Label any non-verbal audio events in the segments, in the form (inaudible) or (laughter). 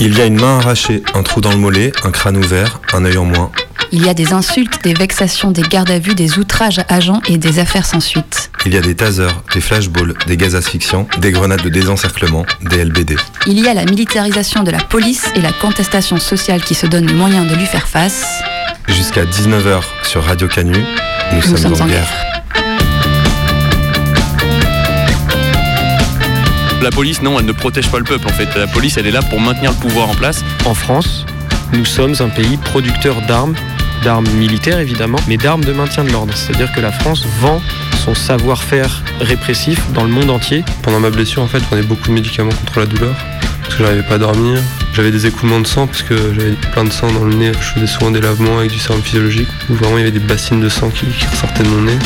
Il y a une main arrachée, un trou dans le mollet, un crâne ouvert, un œil en moins. Il y a des insultes, des vexations, des gardes à vue, des outrages à agents et des affaires sans suite. Il y a des tasers, des flashballs, des gaz asphyxiants, des grenades de désencerclement, des LBD. Il y a la militarisation de la police et la contestation sociale qui se donne les moyens de lui faire face. Jusqu'à 19h sur Radio Canu, nous, sommes, en guerre. La police, non, elle ne protège pas le peuple en fait. La police, elle est là pour maintenir le pouvoir en place. En France, nous sommes un pays producteur d'armes, d'armes militaires évidemment, mais d'armes de maintien de l'ordre. C'est-à-dire que la France vend son savoir-faire répressif dans le monde entier. Pendant ma blessure, en fait, je prenais beaucoup de médicaments contre la douleur parce que j'arrivais pas à dormir. J'avais des écoulements de sang parce que j'avais plein de sang dans le nez. Je faisais souvent des lavements avec du sérum physiologique où vraiment il y avait des bassines de sang qui, qui ressortaient de mon nez.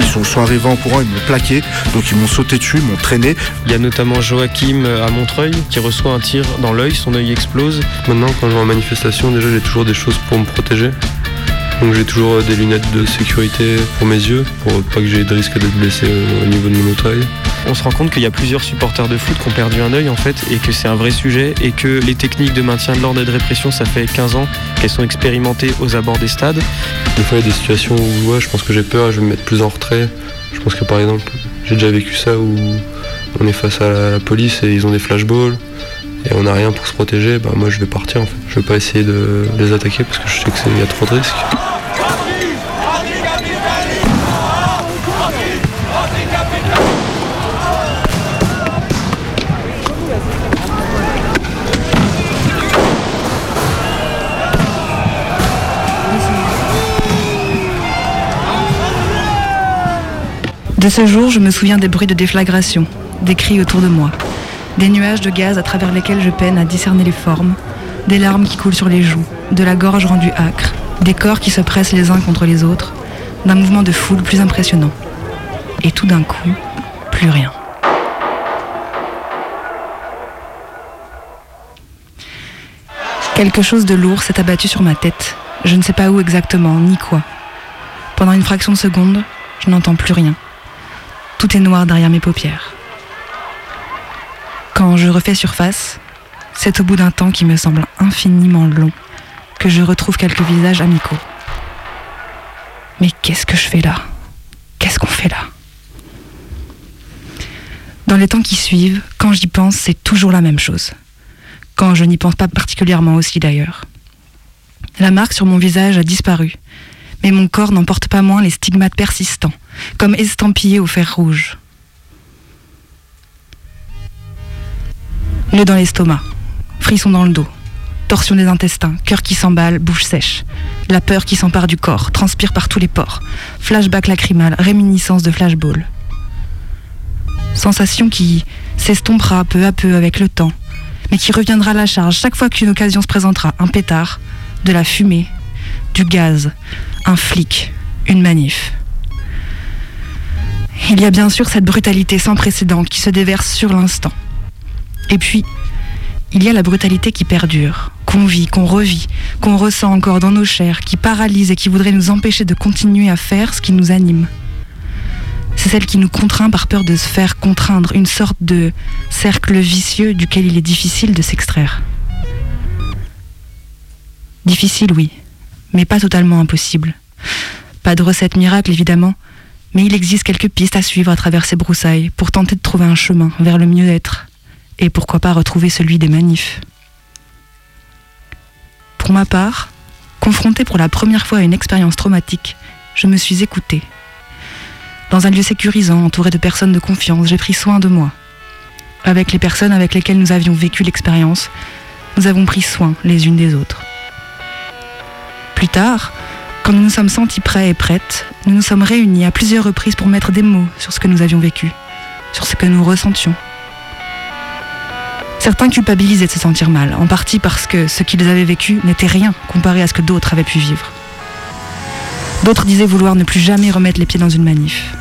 Ils sont, sont arrivés en courant, ils m'ont plaqué, donc ils m'ont sauté dessus, ils m'ont traîné. Il y a notamment Joachim euh, à Montreuil qui reçoit un tir dans l'œil, son œil explose. Maintenant, quand je vais en manifestation, déjà j'ai toujours des choses pour me protéger. Donc j'ai toujours euh, des lunettes de sécurité pour mes yeux, pour pas que j'ai de risque d'être blessé euh, au niveau de mon autre œil. On se rend compte qu'il y a plusieurs supporters de foot qui ont perdu un œil en fait et que c'est un vrai sujet et que les techniques de maintien de l'ordre et de répression ça fait 15 ans qu'elles sont expérimentées aux abords des stades. Des fois il y a des situations où je pense que j'ai peur je vais me mettre plus en retrait. Je pense que par exemple j'ai déjà vécu ça où on est face à la, police et ils ont des flashballs et on n'a rien pour se protéger, bah moi je vais partir en fait. Je vais pas essayer de les attaquer parce que je sais qu'il y a trop de risques. De ce jour, je me souviens des bruits de déflagration, des cris autour de moi, des nuages de gaz à travers lesquels je peine à discerner les formes, des larmes qui coulent sur les joues, de la gorge rendue âcre, des corps qui se pressent les uns contre les autres, d'un mouvement de foule plus impressionnant. Et tout d'un coup, plus rien. Quelque chose de lourd s'est abattu sur ma tête. Je ne sais pas où exactement, ni quoi. Pendant une fraction de seconde, je n'entends plus rien. Tout est noir derrière mes paupières. Quand je refais surface, c'est au bout d'un temps qui me semble infiniment long que je retrouve quelques visages amicaux. Mais qu'est-ce que je fais là? Qu'est-ce qu'on fait là? Dans les temps qui suivent, quand j'y pense, c'est toujours la même chose. Quand je n'y pense pas particulièrement aussi d'ailleurs. La marque sur mon visage a disparu, mais mon corps n'en porte pas moins les stigmates persistants, comme estampillés au fer rouge. Nœud dans l'estomac, frisson dans le dos, torsion des intestins, cœur qui s'emballe, bouche sèche, la peur qui s'empare du corps, transpire par tous les pores, flashback lacrymal, réminiscence de flashball. Sensation qui s'estompera peu à peu avec le temps, mais qui reviendra à la charge chaque fois qu'une occasion se présentera, un pétard, de la fumée, du gaz, un flic, une manif. Il y a bien sûr cette brutalité sans précédent qui se déverse sur l'instant. Et puis, il y a la brutalité qui perdure, qu'on vit, qu'on revit, qu'on ressent encore dans nos chairs, qui paralyse et qui voudrait nous empêcher de continuer à faire ce qui nous anime. C'est celle qui nous contraint par peur de se faire contraindre, une sorte de cercle vicieux duquel il est difficile de s'extraire. Difficile, oui, mais pas totalement impossible. Pas de recette miracle, évidemment, mais il existe quelques pistes à suivre à travers ces broussailles pour tenter de trouver un chemin vers le mieux-être et pourquoi pas retrouver celui des manifs. Pour ma part, confrontée pour la première fois à une expérience traumatique, je me suis écoutée. Dans un lieu sécurisant, entouré de personnes de confiance, j'ai pris soin de moi. Avec les personnes avec lesquelles nous avions vécu l'expérience, nous avons pris soin les unes des autres. Plus tard, quand nous nous sommes sentis prêts et prêtes, nous nous sommes réunis à plusieurs reprises pour mettre des mots sur ce que nous avions vécu, sur ce que nous ressentions. Certains culpabilisaient de se sentir mal, en partie parce que ce qu'ils avaient vécu n'était rien comparé à ce que d'autres avaient pu vivre. D'autres disaient vouloir ne plus jamais remettre les pieds dans une manif.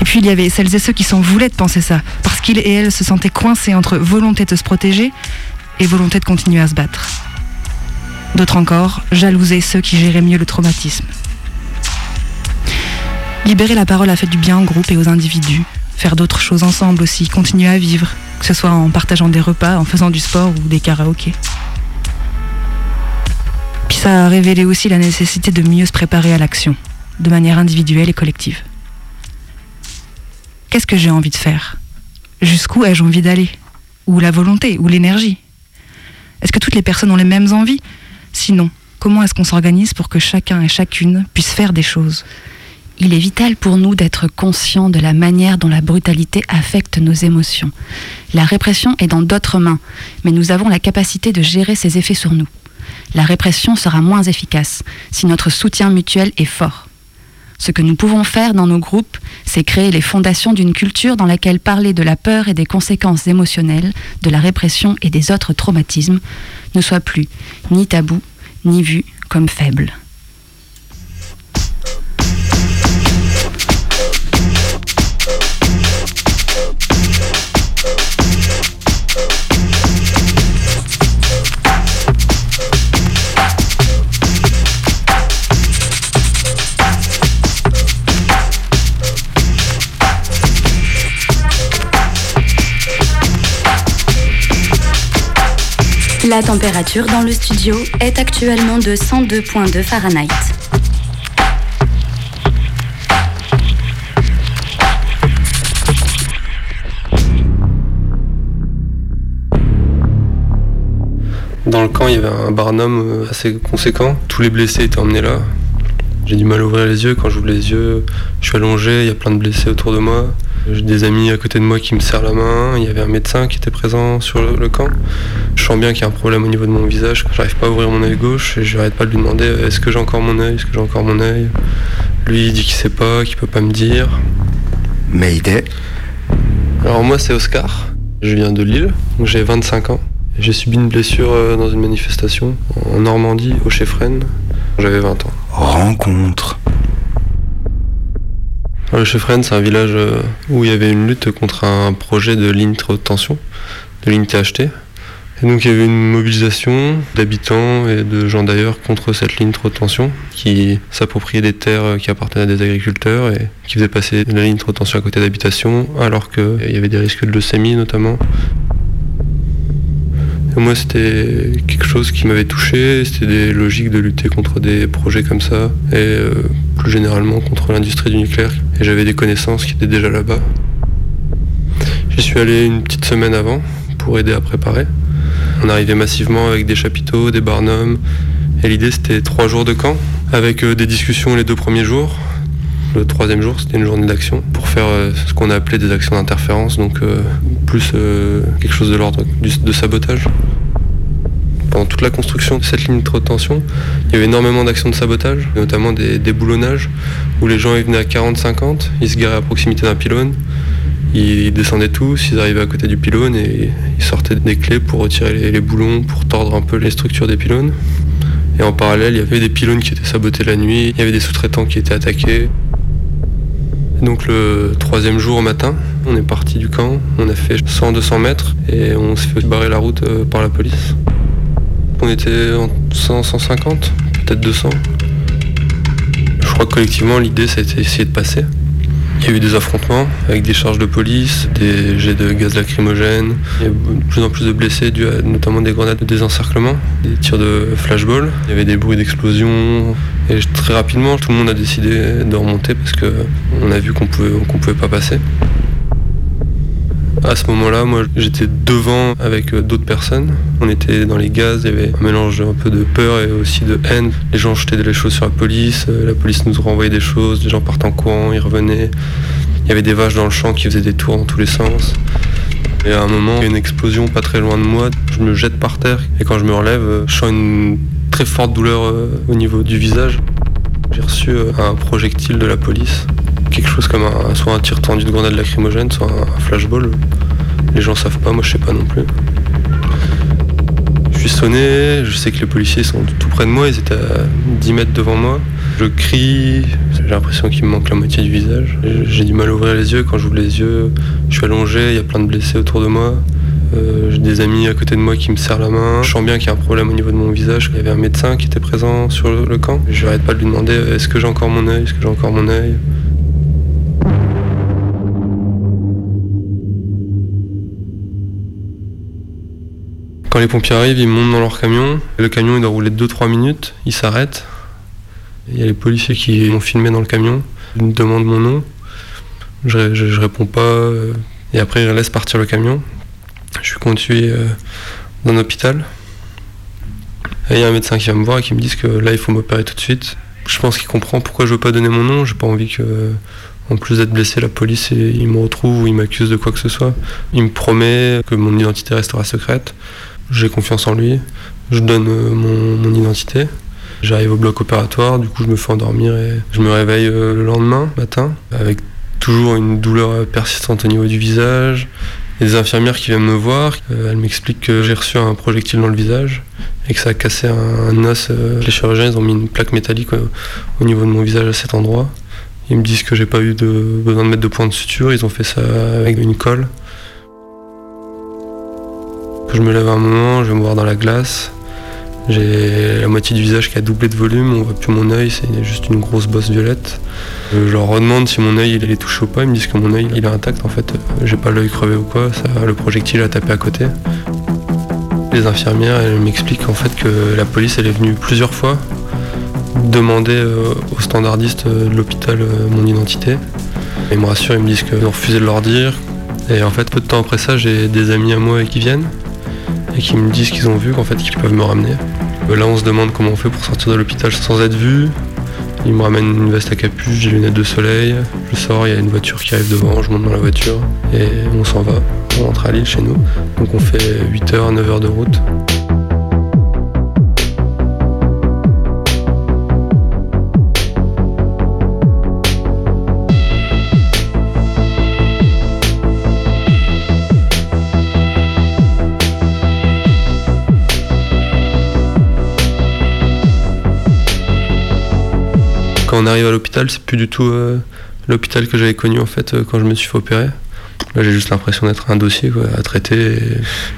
Et puis il y avait celles et ceux qui s'en voulaient de penser ça, parce qu'ils et elles se sentaient coincés entre volonté de se protéger et volonté de continuer à se battre. D'autres encore jalousaient ceux qui géraient mieux le traumatisme. Libérer la parole a fait du bien au groupe et aux individus. Faire d'autres choses ensemble aussi, continuer à vivre, que ce soit en partageant des repas, en faisant du sport ou des karaokés. Puis ça a révélé aussi la nécessité de mieux se préparer à l'action, de manière individuelle et collective. Qu'est-ce que j'ai envie de faire? Jusqu'où ai-je envie d'aller? Ou la volonté Ou l'énergie? Est-ce que toutes les personnes ont les mêmes envies? Sinon, comment est-ce qu'on s'organise pour que chacun et chacune puisse faire des choses? Il est vital pour nous d'être conscients de la manière dont la brutalité affecte nos émotions. La répression est dans d'autres mains, mais nous avons la capacité de gérer ses effets sur nous. La répression sera moins efficace si notre soutien mutuel est fort. Ce que nous pouvons faire dans nos groupes, c'est créer les fondations d'une culture dans laquelle parler de la peur et des conséquences émotionnelles, de la répression et des autres traumatismes ne soit plus ni tabou, ni vu comme faible. La température dans le studio est actuellement de 102.2 Fahrenheit. Dans le camp, il y avait un barnum euh, assez conséquent. Tous les blessés étaient emmenés là. J'ai du mal à ouvrir les yeux. Quand j'ouvre les yeux, je suis allongé, il y a plein de blessés autour de moi. J'ai des amis à côté de moi qui me serrent la main. Il y avait un médecin qui était présent sur le, camp. Je sens bien qu'il y a un problème au niveau de mon visage. J'arrive pas à ouvrir mon œil gauche et j'arrête pas de lui demander euh, est-ce que j'ai encore mon œil? Est-ce que j'ai encore mon œil? Lui il dit qu'il sait pas, qu'il peut pas me dire. Mayday. Alors moi c'est Oscar. Je viens de Lille, donc j'ai 25 ans. J'ai subi une blessure euh, dans une manifestation en Normandie, au Chefren. J'avais 20 ans. Rencontre. Le Chefren, c'est un village euh, où il y avait une lutte contre un projet de ligne haute tension, de ligne THT. Et donc il y avait une mobilisation d'habitants et de gens d'ailleurs contre cette ligne haute tension qui s'appropriait des terres qui appartenaient à des agriculteurs et qui faisait passer la ligne haute tension à côté d'habitations alors qu'il y avait des risques de leucémie notamment moi, c'était quelque chose qui m'avait touché. C'était des logiques de lutter contre des projets comme ça et euh, plus généralement contre l'industrie du nucléaire. Et j'avais des connaissances qui étaient déjà là-bas. J'y suis allé une petite semaine avant pour aider à préparer. On arrivait massivement avec des chapiteaux, des barnums. Et l'idée, c'était trois jours de camp avec euh, des discussions les deux premiers jours. Le troisième jour, c'était une journée d'action pour faire euh, ce qu'on a appelé des actions d'interférence, donc plus quelque chose de l'ordre de sabotage pendant toute la construction de cette ligne de haute tension, il y avait énormément d'actions de sabotage, notamment des déboulonnages, où les gens venaient à 40-50, ils se garaient à proximité d'un pylône, ils descendaient tous, ils arrivaient à côté du pylône et ils sortaient des clés pour retirer les, boulons, pour tordre un peu les structures des pylônes. Et en parallèle, il y avait des pylônes qui étaient sabotés la nuit, il y avait des sous-traitants qui étaient attaqués. Donc le troisième jour au matin, on est parti du camp, on a fait 100-200 mètres et on s'est fait barrer la route euh, par la police. On était en 100, 150, peut-être 200. Je crois que collectivement, l'idée, ça a été d'essayer de passer. Il y a eu des affrontements avec des charges de police, des jets de gaz lacrymogène. Il y a de plus en plus de blessés, dû à notamment des grenades de désencerclement, des tirs de flashball. Il y avait des bruits d'explosion. Et très rapidement, tout le monde a décidé de remonter parce qu'on a vu qu'on pouvait, pouvait pas passer. À ce moment-là, moi j'étais devant avec euh, d'autres personnes. On était dans les gaz, il y avait un mélange un peu de peur et aussi de haine. Les gens jetaient des choses sur la police, euh, la police nous renvoyait des choses, les gens partent en courant, ils revenaient. Il y avait des vaches dans le champ qui faisaient des tours dans tous les sens. Et à un moment, il y a une explosion pas très loin de moi. Je me jette par terre et quand je me relève, euh, je sens une très forte douleur au niveau du visage. J'ai reçu un projectile de la police quelque chose comme un, soit un tir tendu de grenade lacrymogène, soit un, flashball. Les gens savent pas, moi je sais pas non plus. Je suis sonné, je sais que les policiers sont tout près de moi, ils étaient à 10 mètres devant moi. Je crie, j'ai l'impression qu'il me manque la moitié du visage. J'ai du mal à ouvrir les yeux, quand j'ouvre les yeux, je suis allongé, il y a plein de blessés autour de moi. Euh, j'ai des amis à côté de moi qui me serrent la main. Je sens bien qu'il y a un problème au niveau de mon visage. Il y avait un médecin qui était présent sur le, camp. Je n'arrête pas de lui demander est-ce que j'ai encore mon œil, est-ce que j'ai encore mon œil? Quand les pompiers arrivent, ils montent dans leur camion. Le camion, il doit rouler 2-3 minutes. Ils s'arrêtent. Il y a les policiers qui m'ont filmé dans le camion. Ils me demandent mon nom. Je, je, réponds pas. Et après, ils laissent partir le camion. Je suis conduit euh, dans un hôpital. Et il y a un médecin qui vient me voir et qui me dit que là, il faut m'opérer tout de suite. Je pense qu'il comprend pourquoi je veux pas donner mon nom. J'ai pas envie que, en plus d'être blessé, la police il me retrouve ou il m'accuse de quoi que ce soit. Il me promet que mon identité restera secrète j'ai confiance en lui, je donne euh, mon, identité. J'arrive au bloc opératoire, du coup je me fais endormir et je me réveille euh, le lendemain matin avec toujours une douleur persistante au niveau du visage. Il y a des infirmières qui viennent me voir, euh, elles m'expliquent que j'ai reçu un projectile dans le visage et que ça a cassé un, os. Les chirurgiens ils ont mis une plaque métallique au, niveau de mon visage à cet endroit. Ils me disent que j'ai pas eu de, besoin de mettre de points de suture, ils ont fait ça avec une colle. Je me lève un moment, je vais me voir dans la glace. J'ai la moitié du visage qui a doublé de volume, on voit plus mon œil, c'est juste une grosse bosse violette. Je leur redemande si mon œil il est touché ou pas, ils me disent que mon œil il est intact en fait, j'ai pas l'œil crevé ou quoi, le projectile a tapé à côté. Les infirmières m'expliquent en fait que la police elle est venue plusieurs fois demander euh, aux standardistes de l'hôpital euh, mon identité. Ils me rassurent, ils me disent qu'ils ont refusé de leur dire. Et en fait peu de temps après ça j'ai des amis à moi qui viennent et qui me disent qu'ils ont vu qu'en fait qu'ils peuvent me ramener. Euh, là on se demande comment on fait pour sortir de l'hôpital sans être vu. Ils me ramènent une veste à capuche, des lunettes de soleil. Je sors, il y a une voiture qui arrive devant, je monte dans la voiture et on s'en va. On rentre à Lille chez nous. Donc on fait 8h, 9h de route. Quand on arrive à l'hôpital, c'est plus du tout euh, l'hôpital que j'avais connu en fait euh, quand je me suis fait opérer. Là, j'ai juste l'impression d'être un dossier à traiter.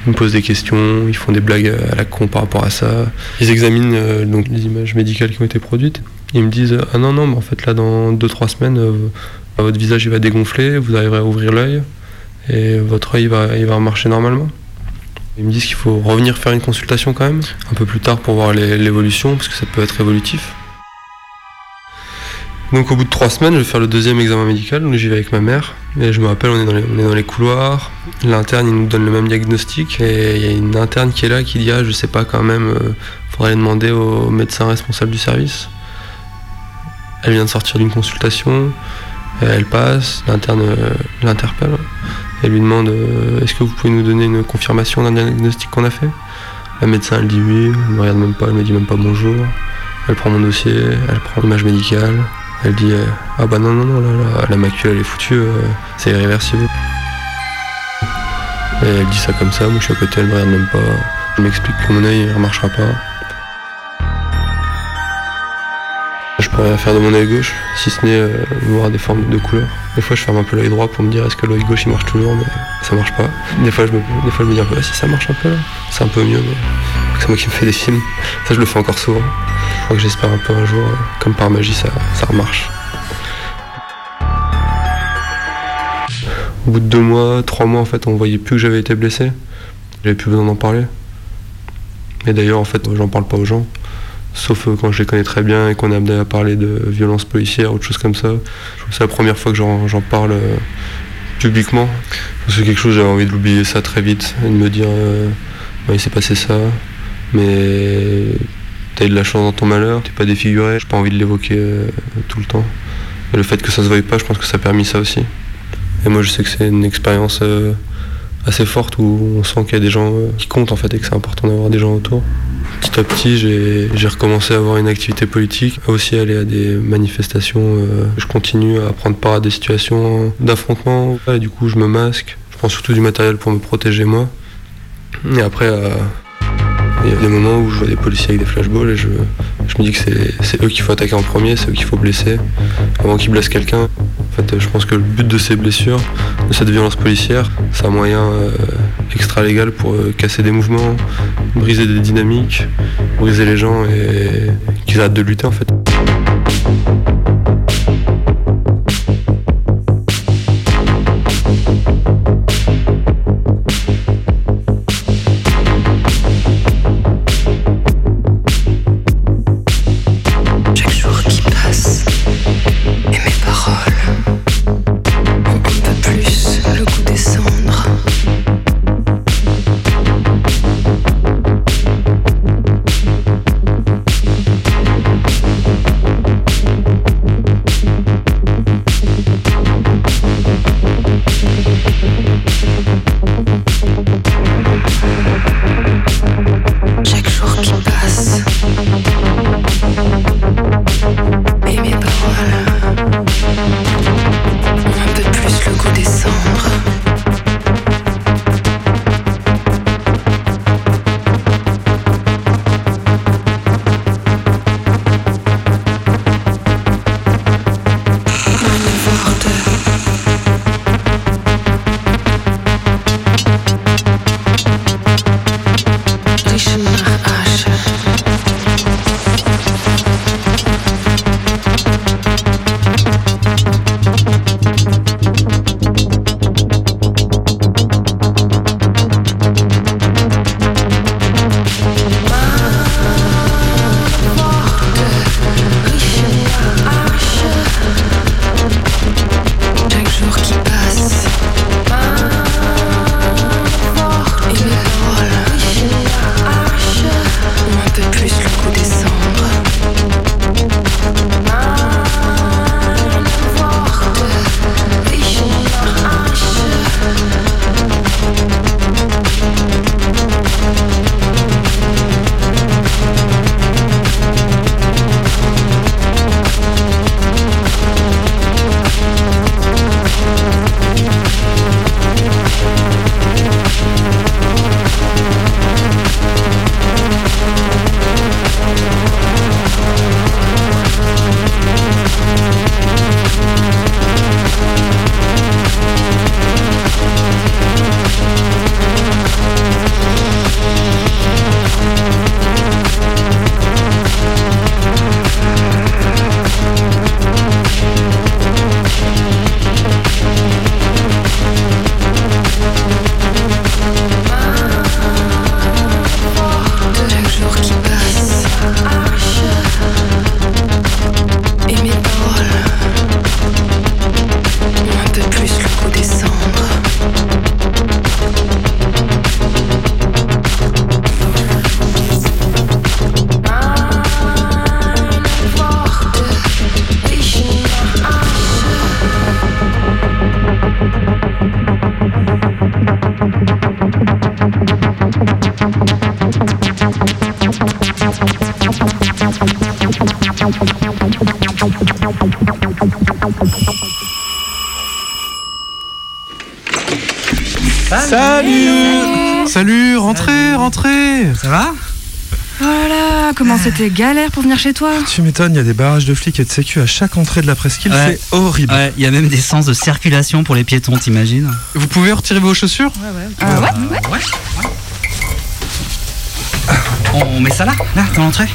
Ils me posent des questions, ils font des blagues à la con par rapport à ça. Ils examinent euh, donc les images médicales qui ont été produites. Ils me disent ah non non, mais en fait là dans 2-3 semaines, votre visage il va dégonfler, vous arriverez à ouvrir l'œil et votre œil va, il va marcher normalement. Ils me disent qu'il faut revenir faire une consultation quand même, un peu plus tard pour voir l'évolution, parce que ça peut être évolutif. Donc au bout de trois semaines, je vais faire le deuxième examen médical, donc j'y vais avec ma mère. Et je me rappelle, on est dans les, couloirs, l'interne il nous donne le même diagnostic, et il y a une interne qui est là qui dit ah je sais pas quand même, euh, faudrait demander au médecin responsable du service. Elle vient de sortir d'une consultation, elle passe, l'interne euh, l'interpelle, elle lui demande euh, est-ce que vous pouvez nous donner une confirmation d'un diagnostic qu'on a fait? La médecin elle dit oui, elle me regarde même pas, elle me dit même pas bonjour. Elle prend mon dossier, elle prend l'image médicale, elle dit euh, Ah bah non, non, non, là, la macule elle est foutue, euh, c'est irréversible. Et elle dit ça comme ça, moi je suis à côté, elle me regarde même pas. Elle m'explique que mon œil ne marchera pas. Je rien faire de mon œil gauche, si ce n'est euh, voir des formes de couleurs. Des fois je ferme un peu l'œil droit pour me dire est-ce que l'œil gauche il marche toujours, mais ça marche pas. Des fois je me, des fois, je me dis un peu si ça marche un peu là, c'est un peu mieux, mais c'est moi qui me fais des films. Ça je le fais encore souvent crois que j'espère un peu un jour, comme par magie, ça, ça remarche. Au bout de deux mois, trois mois, en fait, on voyait plus que j'avais été blessé. J'avais plus besoin d'en parler. Et d'ailleurs, en fait, j'en parle pas aux gens. Sauf euh, quand je les connais très bien et qu'on est amené à parler de violence policière ou de choses comme ça. C'est la première fois que j'en parle euh, publiquement. C'est quelque chose, j'avais envie de l'oublier ça très vite et de me dire euh, il s'est passé ça, mais t'as eu de la chance dans ton malheur, t'es pas défiguré, j'ai pas envie de l'évoquer euh, tout le temps. Le fait que ça se voie pas, je pense que ça a permis ça aussi. Et moi je sais que c'est une expérience euh, assez forte où on sent qu'il y a des gens euh, qui comptent en fait et que c'est important d'avoir des gens autour. Petit à petit, j'ai recommencé à avoir une activité politique, à aussi aller à des manifestations. je continue à prendre part à des situations d'affrontement. Du coup, je me masque. Je prends surtout du matériel pour me protéger moi. Et après, il y a des moments où je vois des policiers avec des flashballs et je, je me dis que c'est- eux qu'il faut attaquer en premier, c'est eux qu'il faut blesser avant qu'ils blessent quelqu'un. En fait, je pense que le but de ces blessures, de cette violence policière, c'est un moyen euh, extra-légal pour euh, casser des mouvements, briser des dynamiques, briser les gens et qu'ils arrêtent de lutter en fait. C'était galère pour venir chez toi. Tu m'étonnes, il y a des barrages de flics et de sécu à chaque entrée de la presqu'île, Ouais. c'est horrible. Ouais, il y a même des sens de circulation pour les piétons, t'imagines. Vous pouvez retirer vos chaussures? Ah ouais, ouais. On, on met ça là, là, dans l'entrée.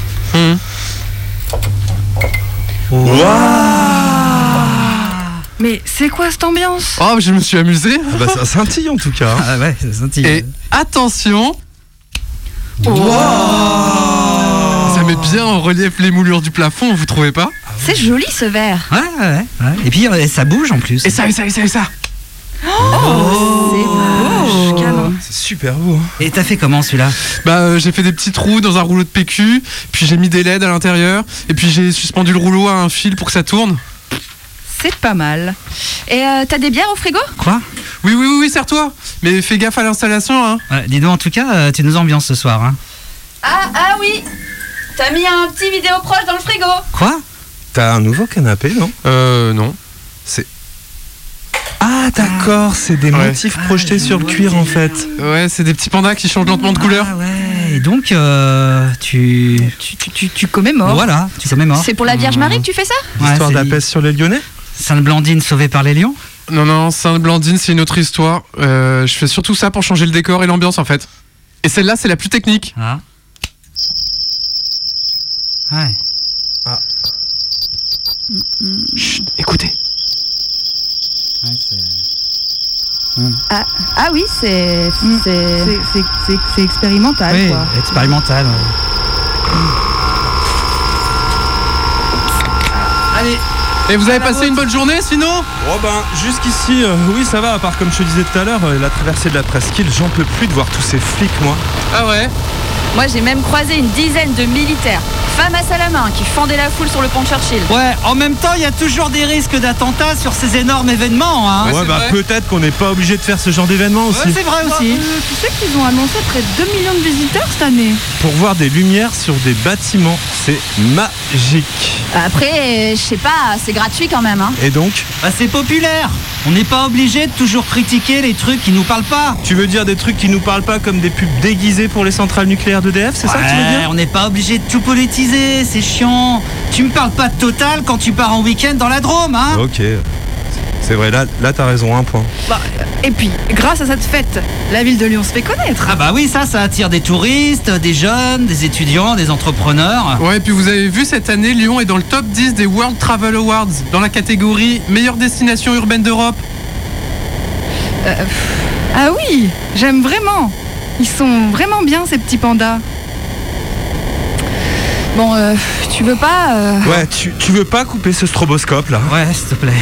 Mais c'est quoi cette ambiance? Oh, je me suis amusé. Ah bah, ça scintille en tout cas. Ah ouais, ça scintille. Et attention. Ça met bien en relief les moulures du plafond, vous trouvez pas? C'est joli ce verre Ouais, ouais, ouais. Et puis euh, ça bouge en plus. Et ça, et ça, et ça, et ça Oh, C'est super beau. hein. Et t'as fait comment celui-là? Bah, euh, j'ai fait des petits trous dans un rouleau de PQ, puis j'ai mis des LED à l'intérieur, et puis j'ai suspendu le rouleau à un fil pour que ça tourne. C'est pas mal. Et euh, t'as des bières au frigo? Quoi? Oui, oui, oui, oui, serre-toi. Mais fais gaffe à l'installation, hein. Ouais, Dis donc, en tout cas, euh, tu nous ambiances ce soir. Hein. Ah, ah oui T'as mis un petit vidéo proche dans le frigo Quoi? T'as un nouveau canapé, non? Euh, non. C'est. Ah, d'accord, c'est des Ouais. motifs projetés sur le cuir en fait. Ouais, c'est des petits pandas qui changent lentement de couleur. Ah ouais, et donc, euh, tu... tu, tu, tu, tu commémores. Voilà, tu commémores. C'est pour la Vierge Marie que tu fais ça? Ouais, Histoire c'est- sur les Lyonnais? Sainte Blandine sauvée par les lions Non, non, Sainte-Blandine, c'est une autre histoire. Euh, je fais surtout ça pour changer le décor et l'ambiance en fait. Et celle-là, c'est la plus technique. Ah. Ouais. Chut, écoutez. Ah, ah oui, c'est c'est c'est- c'est- c'est expérimental Oui, quoi. expérimental. Allez. Et vous avez passé une bonne journée sinon? Oh ben, jusqu'ici, euh, oui, ça va, à part comme je te disais tout à l'heure, euh, la traversée de la presqu'île, j'en peux plus de voir tous ces flics, moi. Ah ouais? Moi j'ai même croisé une dizaine de militaires, femmes à à main, qui fendaient la foule sur le pont de Churchill. Ouais, en même temps, il y a toujours des risques d'attentats sur ces énormes événements. Hein. ouais, bah peut-être qu'on n'est pas obligé de faire ce genre d'événement aussi. Ouais, c'est vrai aussi. Euh, tu sais qu'ils ont annoncé près de 2 millions de visiteurs cette année. Pour voir des lumières sur des bâtiments, c'est magique. Après, je sais pas, c'est gratuit quand même. Hein. Et donc, Bah, c'est populaire. On n'est pas obligé de toujours critiquer les trucs qui nous parlent pas. tu veux dire des trucs qui nous parlent pas comme des pubs déguisées pour les centrales nucléaires d'EDF, c'est ça que tu veux dire? on n'est pas obligé de tout politiser, c'est chiant. Tu me parles pas de Total quand tu pars en week-end dans la Drôme, hein Ok. C'est vrai, là, là t'as raison, un point. Bah, et puis, grâce à cette fête, la ville de Lyon se fait connaître. Ah bah oui, ça, ça attire des touristes, des jeunes, des étudiants, des entrepreneurs. Ouais, et puis vous avez vu cette année, Lyon est dans le top 10 des World Travel Awards dans la catégorie meilleure destination urbaine d'Europe. Euh, ah oui, j'aime vraiment. Ils sont vraiment bien ces petits pandas. Bon, euh, tu veux pas euh, Ouais, tu, tu veux pas couper ce stroboscope là? Ouais, s'il te plaît.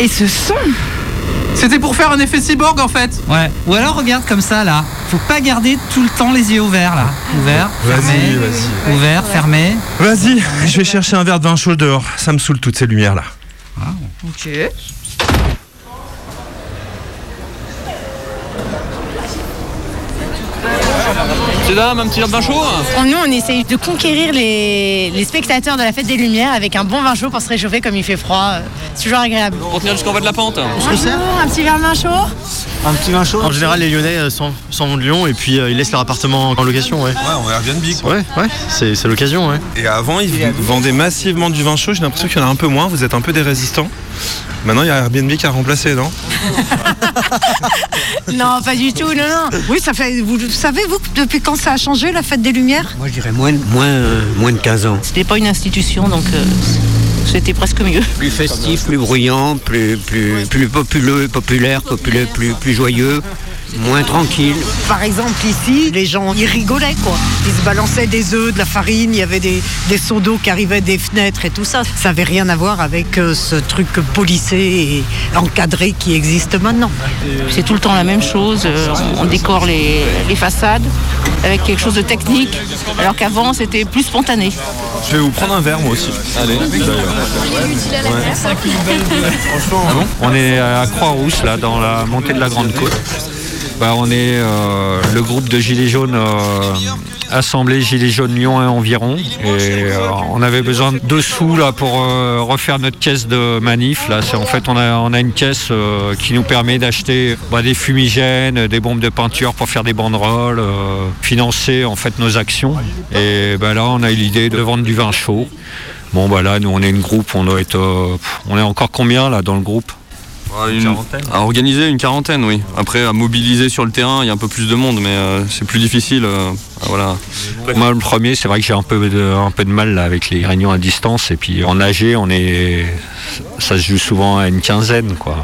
Et ce son C'était pour faire un effet cyborg en fait. Ouais. Ou alors regarde comme ça là. Faut pas garder tout le temps les yeux ouverts là. Ouvert, fermé. Vas-y, vas-y. Ouvert, fermé. Vas-y, je vais chercher un verre de vin chaud dehors. Ça me saoule toutes ces lumières là. Ok. C'est dame, un petit verre de vin chaud hein Nous, on essaye de conquérir les, les spectateurs de la fête des Lumières avec un bon vin chaud pour se réchauffer comme il fait froid. C'est toujours agréable. Pour tenir jusqu'en bas de la pente. Bonjour, un petit verre de vin chaud Un petit vin chaud En général, les Lyonnais euh, s'en s'en vont de Lyon et puis euh, ils laissent leur appartement en location, ouais. Ouais, on est Airbnb quoi. Ouais, ouais, c'est c'est l'occasion, ouais. Et avant, ils vendaient massivement du vin chaud. J'ai l'impression qu'il y en a un peu moins. Vous êtes un peu des résistants. Maintenant, il y a Airbnb qui a remplacé, non (laughs) Non, pas du tout, non, non. Oui, ça fait. Vous savez, vous, depuis quand ça a changé, la fête des Lumières? Moi, je dirais moins, moins, euh, moins de 15 ans. C'était pas une institution, donc euh, c'était presque mieux. Plus festif, plus bruyant, plus, plus, plus populeux, populaire, populaire, plus, plus joyeux, moins tranquille. Par exemple, ici, les gens, ils rigolaient, quoi. Ils se balançaient des œufs, de la farine, il y avait des, des seaux d'eau qui arrivaient des fenêtres et tout ça. Ça n'avait rien à voir avec euh, ce truc policé et encadré qui existe maintenant. C'est tout le temps la même chose. euh, on décore les, les façades avec quelque chose de technique, alors qu'avant c'était plus spontané. Je vais vous prendre un verre, moi aussi. Allez, On est à Croix-Rousse, là, dans la montée de la Grande Côte. Bah, on est euh, le groupe de Gilets jaunes euh, Gilets jaunes Lyon et environ. Et euh, on avait besoin de sous là, pour euh, refaire notre caisse de manif. Là. En fait, on a, on a une caisse qui nous permet d'acheter bah, des fumigènes, des bombes de peinture pour faire des banderoles, financer en fait nos actions. Et bah, là, on a eu l'idée de vendre du vin chaud. Bon, bah là, nous, on est une groupe, on on est encore combien là dans le groupe? Une- à organiser une quarantaine, oui. Après, à mobiliser sur le terrain, il y a un peu plus de monde, mais euh, c'est plus difficile. euh, voilà. Moi, le premier, c'est vrai que j'ai un peu de, un peu de mal là, avec les réunions à distance. Et puis en AG, on est, ça se joue souvent à une quinzaine, quoi.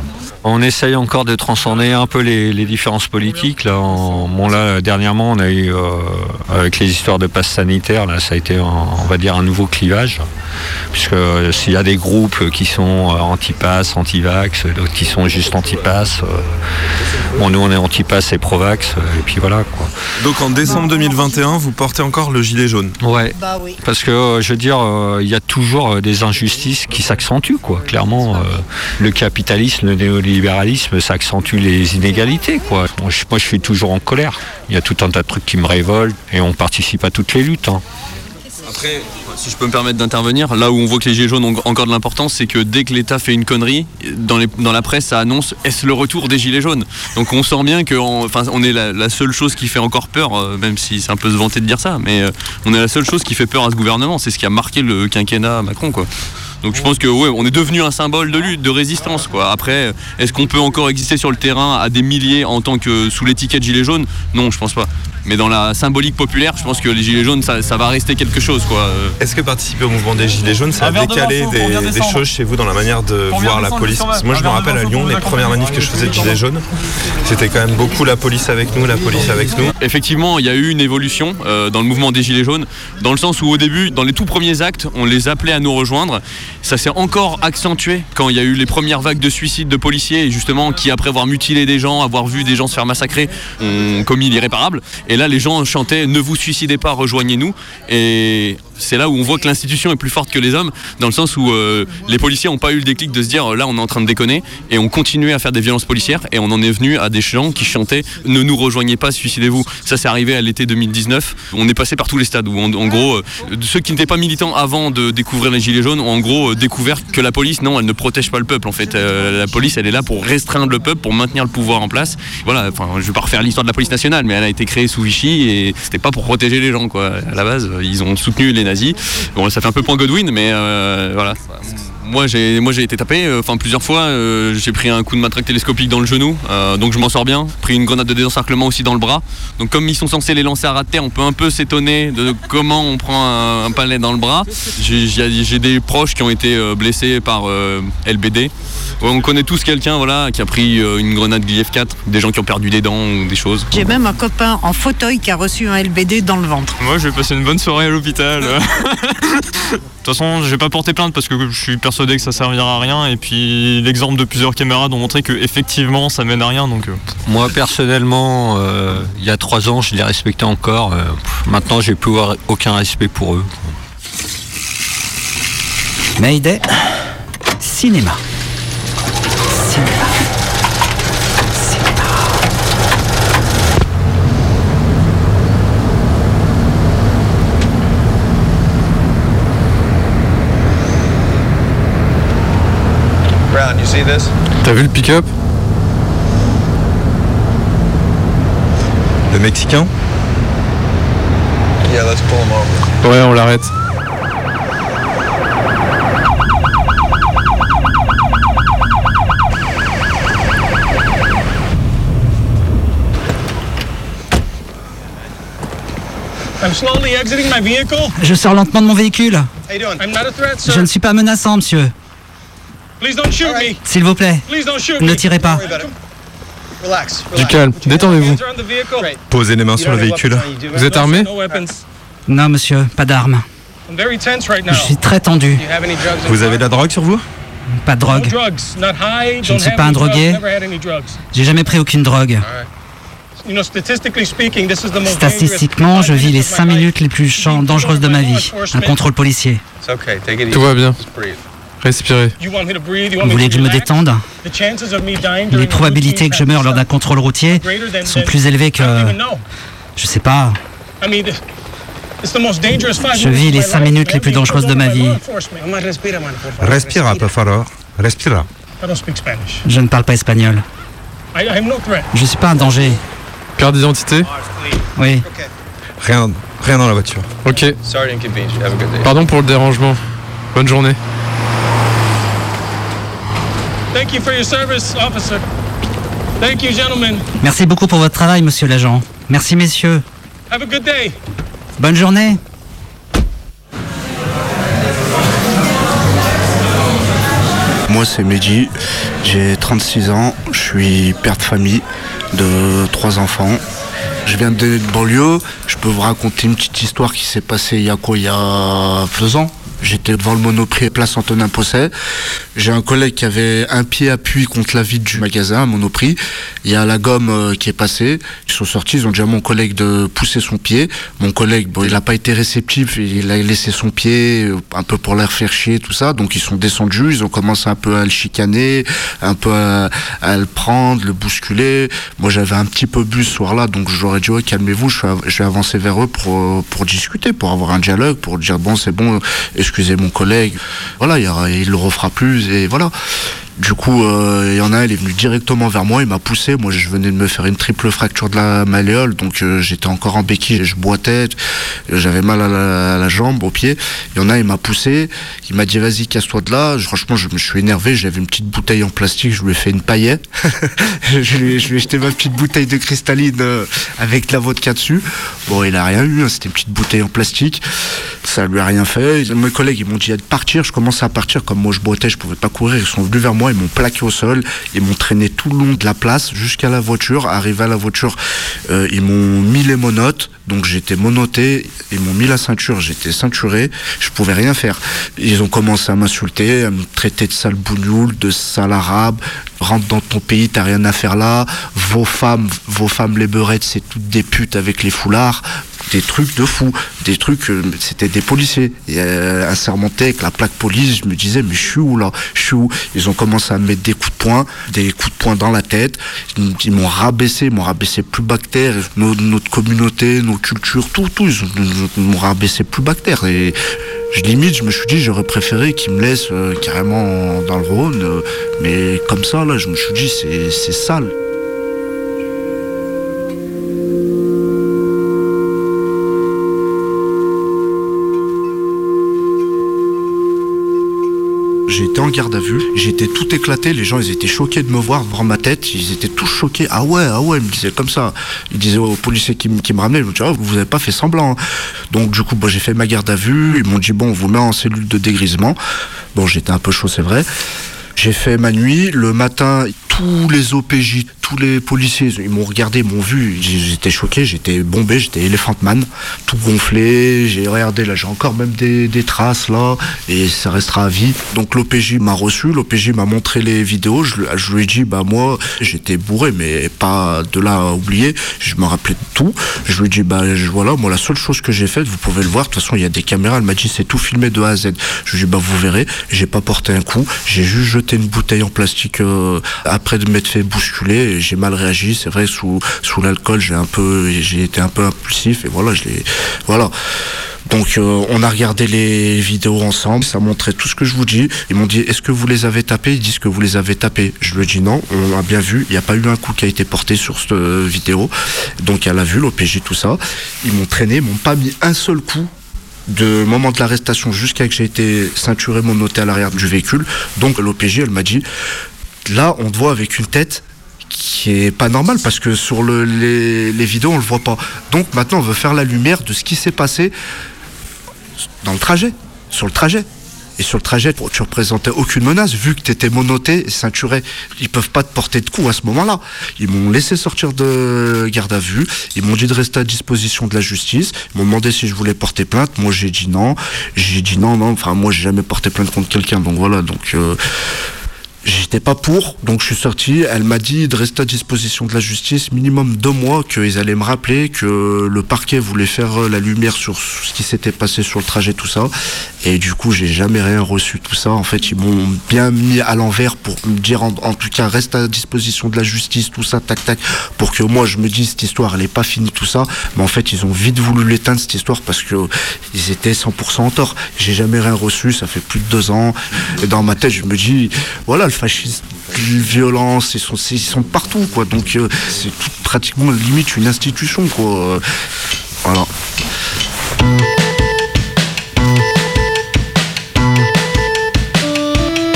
On essaye encore de transcender un peu les, les différences politiques. Là, En- bon, là, dernièrement, on a eu, euh, avec les histoires de passe sanitaire, là, ça a été, un- on va dire, un nouveau clivage. Puisque euh, s'il y a des groupes qui sont euh, anti-pass, anti-vax, d'autres qui sont juste anti-pass, euh, bon, nous on est anti-pass et pro-vax, et puis voilà quoi. Donc en décembre 2021, vous portez encore le gilet jaune Ouais. Parce que euh, je veux dire, euh, il y a toujours euh, des injustices qui s'accentuent, quoi. Clairement, euh, le capitalisme, le néolibéralisme, ça accentue les inégalités, quoi. Moi je, moi, je suis toujours en colère. Il y a tout un tas de trucs qui me révoltent et on participe à toutes les luttes. hein. Après, si je peux me permettre d'intervenir, là où on voit que les Gilets jaunes ont encore de l'importance, c'est que dès que l'État fait une connerie, dans, la presse, ça annonce est-ce le retour des Gilets jaunes? Donc on sent bien qu'on est la, seule chose qui fait encore peur, euh, même si c'est un peu se vanter de dire ça, mais euh, on est la seule chose qui fait peur à ce gouvernement. C'est ce qui a marqué le quinquennat Macron. Donc je pense que on est devenu un symbole de lutte, de résistance. Après, est-ce qu'on peut encore exister sur le terrain à des milliers en tant que sous l'étiquette gilet jaune Non, je pense pas. Mais dans la symbolique populaire, je pense que les gilets jaunes, ça, ça va rester quelque chose. Quoi. Est-ce que participer au mouvement des Gilets jaunes, ça a de décalé des, choses chez vous dans la manière de voir la police? Parce que Moi, je me rappelle à Lyon, on les premières manifs que je faisais de Gilets jaunes, c'était quand même beaucoup la police avec nous, la police avec nous. Effectivement, il y a eu une évolution euh, dans le mouvement des Gilets jaunes, dans le sens où au début, dans les tout premiers actes, on les appelait à nous rejoindre. Ça s'est encore accentué quand il y a eu les premières vagues de suicides de policiers, et justement, qui après avoir mutilé des gens, avoir vu des gens se faire massacrer, ont commis l'irréparable. Et là, les gens chantaient Ne vous suicidez pas, rejoignez-nous. Et c'est là où on voit que l'institution est plus forte que les hommes, dans le sens où euh, les policiers n'ont pas eu le déclic de se dire là on est en train de déconner, et on continuait à faire des violences policières, et on en est venu à des gens qui chantaient ne nous rejoignez pas, suicidez-vous. Ça c'est arrivé à l'été 2019. On est passé par tous les stades où en, gros euh, ceux qui n'étaient pas militants avant de découvrir les gilets jaunes ont en gros euh, découvert que la police non elle ne protège pas le peuple en fait. La police elle est là pour restreindre le peuple, pour maintenir le pouvoir en place. Voilà, enfin je vais pas refaire l'histoire de la police nationale, mais elle a été créée sous Vichy et c'était pas pour protéger les gens quoi. À la base ils ont soutenu les Bon ça fait un peu point Godwin, mais euh, voilà. Moi j'ai moi j'ai été tapé, euh, enfin plusieurs fois. euh, j'ai pris un coup de matraque télescopique dans le genou, euh, donc je m'en sors bien. Pris une grenade de désencerclement aussi dans le bras. Donc comme ils sont censés les lancer à ras de terre, on peut un peu s'étonner de comment on prend un, un palais dans le bras. J'ai- des proches qui ont été blessés par euh, LBD. Ouais, on connaît tous quelqu'un voilà qui a pris euh, une grenade Gliev 4, des gens qui ont perdu des dents ou des choses. J'ai même un copain en fauteuil qui a reçu un LBD dans le ventre. Moi, je vais passer une bonne soirée à l'hôpital. (laughs) De toute façon, je vais pas porter plainte parce que je suis persuadé que ça servira à rien. Et puis, l'exemple de plusieurs camarades ont montré que effectivement, ça mène à rien. Donc, euh, Moi personnellement, euh, il y a trois ans, je les respectais encore. euh, pff, maintenant, j'ai plus avoir aucun respect pour eux. Mayday, cinéma. Brown, you see this? T'as vu le pick-up? Le Mexicain? Yeah, let's pull him over. Ouais, on l'arrête. I'm slowly exiting my vehicle. Je sors lentement de mon véhicule. How you doing? I'm not a threat, sir. Je ne suis pas menaçant, monsieur. Please don't shoot me. S'il vous plaît, Please don't shoot ne me. tirez pas. Relax. Du calme, détendez-vous. Posez les mains sur le véhicule. Vous êtes armé. Non, monsieur, pas d'armes. Je suis très tendu. Vous avez de la drogue sur vous? Pas de drogue. Je ne suis pas un drogué. J'ai jamais pris aucune drogue. Statistiquement, je vis les 5 minutes les plus dangereuses de ma vie. Un contrôle policier. Tout va bien. Respirez. Vous voulez que je me détende Les probabilités que je meure lors d'un contrôle routier sont plus élevées que... Je sais pas. I mean, it's the most dangerous five Je vis les my 5 life. minutes les plus dangereuses de ma vie. Respira, por favor. Respira. Je ne parle pas espagnol. Je suis pas un danger. Carte d'identité Oui. Rien, rien dans la voiture. Ok. Pardon pour le dérangement. Bonne journée. Thank you for your service, officer. Thank you, gentlemen. Merci beaucoup pour votre travail, monsieur l'agent. Merci, messieurs. Have a good day. Bonne journée. Moi c'est Mehdi, j'ai 36 ans, je suis père de famille de trois enfants. Je viens de banlieue, je peux vous raconter une petite histoire qui s'est passée il y a quoi? Il y a deux ans? J'étais devant le Monoprix place Antonin Posset. J'ai un collègue qui avait un pied appuyé contre la vitre du magasin, Monoprix. Il y a la gomme euh, qui est passée. Ils sont sortis, ils ont dit à mon collègue de pousser son pied. Mon collègue, bon, il n'a pas été réceptif, il a laissé son pied euh, un peu pour l'air faire chier, tout ça. Donc ils sont descendus, ils ont commencé un peu à le chicaner, un peu à, le prendre, le bousculer. Moi j'avais un petit peu bu ce soir-là, donc j'aurais dit ouais, calmez-vous, je, vais avancer vers eux euh, pour discuter, pour avoir un dialogue, pour dire bon c'est bon, excusez mon collègue. Voilà, il, il le refera plus et voilà. Du coup, euh, il y en a un, il est venu directement vers moi, il m'a poussé. Moi, je venais de me faire une triple fracture de la malléole, donc euh, j'étais encore en béquille, je boitais, j'avais mal à la, jambe, au pied. Il y en a il m'a poussé, il m'a dit vas-y, casse-toi de là. Franchement, je me suis énervé, j'avais une petite bouteille en plastique, je lui ai fait une paillette. (laughs) je, lui ai, je lui ai jeté ma petite bouteille de cristalline euh, avec la vodka dessus. Bon, il a rien eu, hein, c'était une petite bouteille en plastique. Ça lui a rien fait. Mes collègues, ils m'ont dit de partir. Je commençais à partir. Comme moi, je boitais, je pouvais pas courir. Ils sont venus vers moi, ils m'ont plaqué au sol. Ils m'ont traîné tout le long de la place jusqu'à la voiture. Arrivé à la voiture, euh, ils m'ont mis les monotes. Donc j'étais monoté. Ils m'ont mis la ceinture. J'étais ceinturé. Je pouvais rien faire. Ils ont commencé à m'insulter, à me traiter de sale bougnoule, de sale arabe. Rentre dans ton pays, t'as rien à faire là. Vos femmes, vos femmes les beurettes, c'est toutes des putes avec les foulards des trucs de fou, des trucs, euh, c'était des policiers. Et euh, avec la plaque police, je me disais, mais je suis où là? Je suis où? Ils ont commencé à me mettre des coups de poing, des coups de poing dans la tête. Ils, m'ont rabaissé, ils m'ont rabaissé plus bactère, nos- notre communauté, nos cultures, tout, tout, ils, ont- ils m'ont rabaissé plus bactère. Et je limite, je me suis dit, j'aurais préféré qu'ils me laissent euh, carrément dans le Rhône. euh, mais comme ça, là, je me suis dit, c'est sale. Été en garde à vue, j'étais tout éclaté, les gens ils étaient choqués de me voir, voir ma tête, ils étaient tous choqués. Ah ouais, ah ouais, ils me disaient comme ça. Ils disaient aux policiers qui, me- ramenaient, ils me Ah, vous avez pas fait semblant. hein. Donc du coup, bah, j'ai fait ma garde à vue, ils m'ont dit, bon, on vous met en cellule de dégrisement. Bon, j'étais un peu chaud, c'est vrai. J'ai fait ma nuit, le matin, tous les OPJ, tous les policiers, ils m'ont regardé, m'ont vu, j'étais choqué, j'étais bombé, j'étais Elephant Man, tout gonflé, j'ai regardé, là j'ai encore même des, traces là, et ça restera à vie. Donc l'OPJ m'a reçu, l'OPJ m'a montré les vidéos, je, lui- ai dit, bah moi j'étais bourré, mais pas de là à oublier, je me rappelais de tout. Je lui ai dit, bah voilà, moi la seule chose que j'ai faite, vous pouvez le voir, de toute façon il y a des caméras, elle m'a dit c'est tout filmé de A à Z. Je lui ai dit, bah vous verrez, j'ai pas porté un coup, j'ai juste jeté une bouteille en plastique euh, après de m'être fait bousculer, j'ai mal réagi, c'est vrai, sous, sous l'alcool, j'ai un peu, j'ai été un peu impulsif, et voilà, je l'ai, voilà. Donc euh, on a regardé les vidéos ensemble, ça montrait tout ce que je vous dis. Ils m'ont dit est-ce que vous les avez tapés Ils disent que vous les avez tapés. Je lui ai dit non, on a bien vu, il n'y a pas eu un coup qui a été porté sur cette euh, vidéo. Donc elle a vu, l'OPJ, tout ça. Ils m'ont traîné, ils m'ont pas mis un seul coup de moment de l'arrestation jusqu'à que j'ai été ceinturé monoté à l'arrière du véhicule. Donc l'OPJ, elle m'a dit là on te voit avec une tête qui est pas normale parce que sur le- les, vidéos on le voit pas. Donc maintenant on veut faire la lumière de ce qui s'est passé dans le trajet, sur le trajet. Et sur le trajet, tu représentais aucune menace, vu que tu étais monoté et ceinturé. Ils peuvent pas te porter de coups à ce moment-là. Ils m'ont laissé sortir de garde à vue. Ils m'ont dit de rester à disposition de la justice. Ils m'ont demandé si je voulais porter plainte. Moi, j'ai dit non. J'ai dit non, non. Enfin, moi, j'ai jamais porté plainte contre quelqu'un. Donc voilà. Donc. euh, J'étais pas pour, donc je suis sorti. Elle m'a dit de rester à disposition de la justice minimum deux mois, qu'ils allaient me rappeler que le parquet voulait faire la lumière sur ce qui s'était passé sur le trajet, tout ça. Et du coup, j'ai jamais rien reçu, tout ça. En fait, ils m'ont bien mis à l'envers pour me dire, en, tout cas, reste à disposition de la justice, tout ça, tac, tac, pour que moi je me dise cette histoire, elle est pas finie, tout ça. Mais en fait, ils ont vite voulu l'éteindre cette histoire parce que ils étaient 100% en tort. J'ai jamais rien reçu, ça fait plus de deux ans. Et dans ma tête, je me dis, voilà, fascisme, la violence, ils sont, ils sont partout, quoi. Donc, euh, c'est pratiquement limite une institution, quoi. Voilà.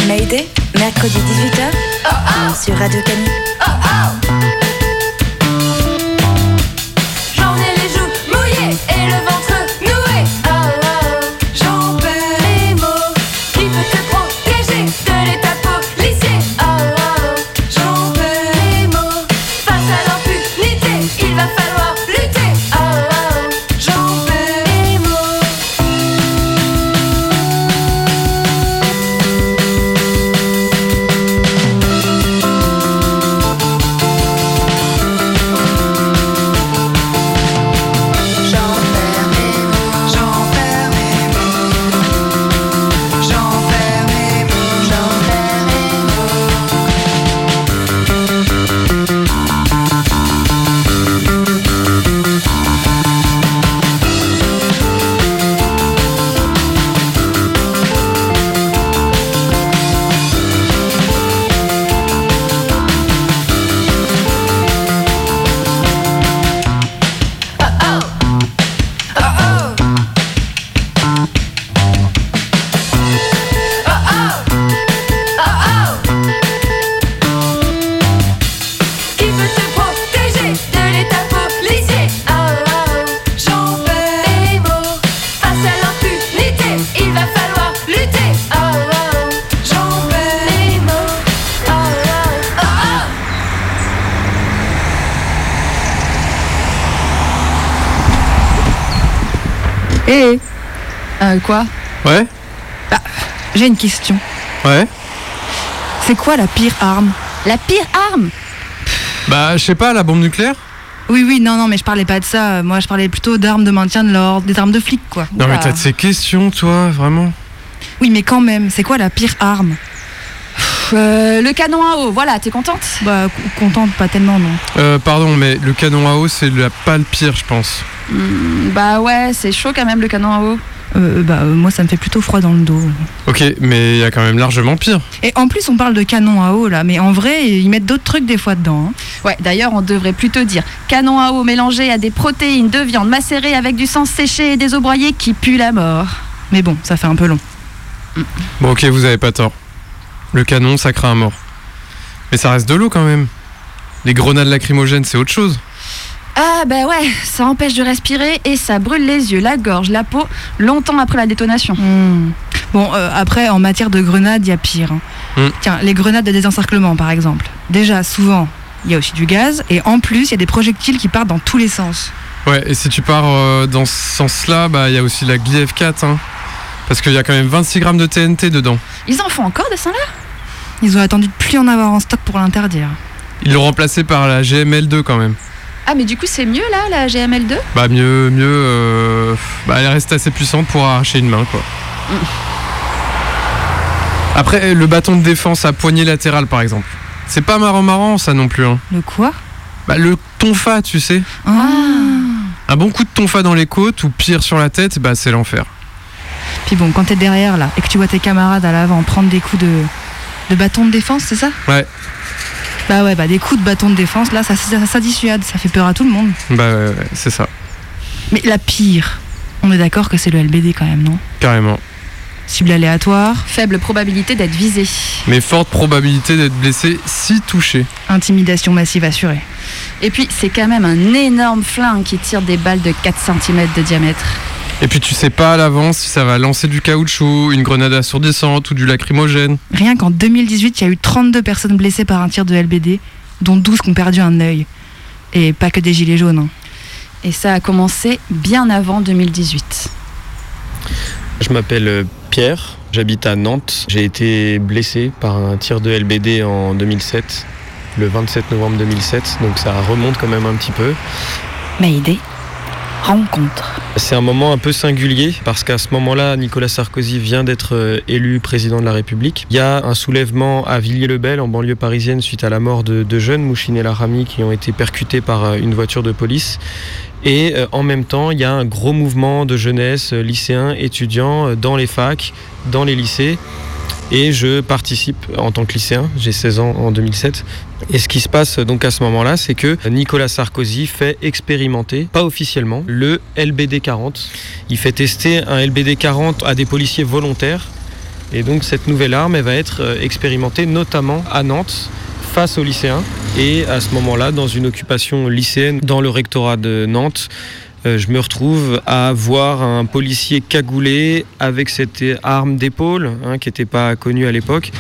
Mayday, mercredi 18h sur Radio Canu. Eh Euh, quoi Ouais J'ai une question. Ouais C'est quoi la pire arme La pire arme Bah, je sais pas, la bombe nucléaire Oui, oui, non, non, mais je parlais pas de ça. Moi, je parlais plutôt d'armes de maintien de l'ordre, des armes de flics, quoi. Non, mais t'as de ces questions, toi, vraiment? Oui, mais quand même, c'est quoi la pire arme Euh, Le canon à eau, voilà, t'es contente? Bah, contente, pas tellement, non. Euh, pardon, mais le canon à eau, c'est la- pas le pire, je pense. Hmm, Bah ouais, c'est chaud quand même le canon à eau. Euh, bah, euh, moi, ça me fait plutôt froid dans le dos. Ok, mais il y a quand même largement pire. Et en plus, on parle de canon à eau, là, mais en vrai, ils mettent d'autres trucs des fois dedans. hein. Ouais, d'ailleurs, on devrait plutôt dire canon à eau mélangé à des protéines de viande macérées avec du sang séché et des eaux broyées qui puent la mort. Mais bon, ça fait un peu long. Bon, ok, vous avez pas tort. Le canon, ça craint à mort. Mais ça reste de l'eau quand même. Les grenades lacrymogènes, c'est autre chose. Ah bah ouais, ça empêche de respirer et ça brûle les yeux, la gorge, la peau, longtemps après la détonation. Hmm. Bon, euh, après, en matière de grenades, il y a pire. hein. Hmm. Tiens, les grenades de désencerclement, par exemple. Déjà, souvent, il y a aussi du gaz, et en plus, il y a des projectiles qui partent dans tous les sens. Ouais, et si tu pars euh, dans ce sens-là, bah il y a aussi la GLIF 4, hein. Parce qu'il y a quand même 26 grammes de TNT dedans. Ils en font encore de ça là Ils ont attendu de plus en avoir en stock pour l'interdire. Ils l'ont remplacé par la GML2 quand même. Ah mais du coup c'est mieux là, la GML2 Bah mieux, mieux, euh, bah elle reste assez puissante pour arracher une main quoi. Après le bâton de défense à poignée latérale par exemple. C'est pas marrant marrant ça non plus. Hein. Le quoi? Bah le tonfa tu sais. Ah. Un bon coup de tonfa dans les côtes ou pire sur la tête, bah c'est l'enfer. Puis bon, quand t'es derrière, là, et que tu vois tes camarades à l'avant prendre des coups de, de bâton de défense, c'est ça Ouais, Bah ouais, bah des coups de bâton de défense, là, ça, ça, ça dissuade, ça fait peur à tout le monde. bah ouais, ouais, c'est ça, Mais la pire, on est d'accord que c'est le LBD quand même, non carrément. Cible aléatoire, Faible probabilité d'être visé. Mais forte probabilité d'être blessé si touché. intimidation massive assurée. Et puis c'est quand même un énorme flingue qui tire des balles de 4 cm de diamètre. Et puis tu sais pas à l'avance si ça va lancer du caoutchouc, une grenade assourdissante ou du lacrymogène. Rien qu'en 2018, il y a eu 32 personnes blessées par un tir de LBD, dont 12 qui ont perdu un œil. Et pas que des gilets jaunes. hein. Et ça a commencé bien avant 2018. Je m'appelle euh, Pierre, j'habite à Nantes. J'ai été blessé par un tir de LBD en 2007, le 27 novembre 2007, donc ça remonte quand même un petit peu. Mayday, C'est un moment un peu singulier parce qu'à ce moment-là, Nicolas Sarkozy vient d'être euh, élu président de la République. Il y a un soulèvement à Villiers-le-Bel, en banlieue parisienne, suite à la mort de deux jeunes, Mouchine et Larami, qui ont été percutés par euh, une voiture de police. Et euh, en même temps, il y a un gros mouvement de jeunesse, lycéens, étudiants, dans les facs, dans les lycées. Et je participe en tant que lycéen, j'ai 16 ans en 2007. Et ce qui se passe donc à ce moment-là, c'est que Nicolas Sarkozy fait expérimenter, pas officiellement, le LBD 40. Il fait tester un LBD 40 à des policiers volontaires. Et donc cette nouvelle arme, elle va être euh, expérimentée notamment à Nantes face aux lycéens. Et à ce moment-là, dans une occupation lycéenne dans le rectorat de Nantes, euh, je me retrouve à voir un policier cagoulé avec cette arme d'épaule, hein, qui n'était pas connue à l'époque,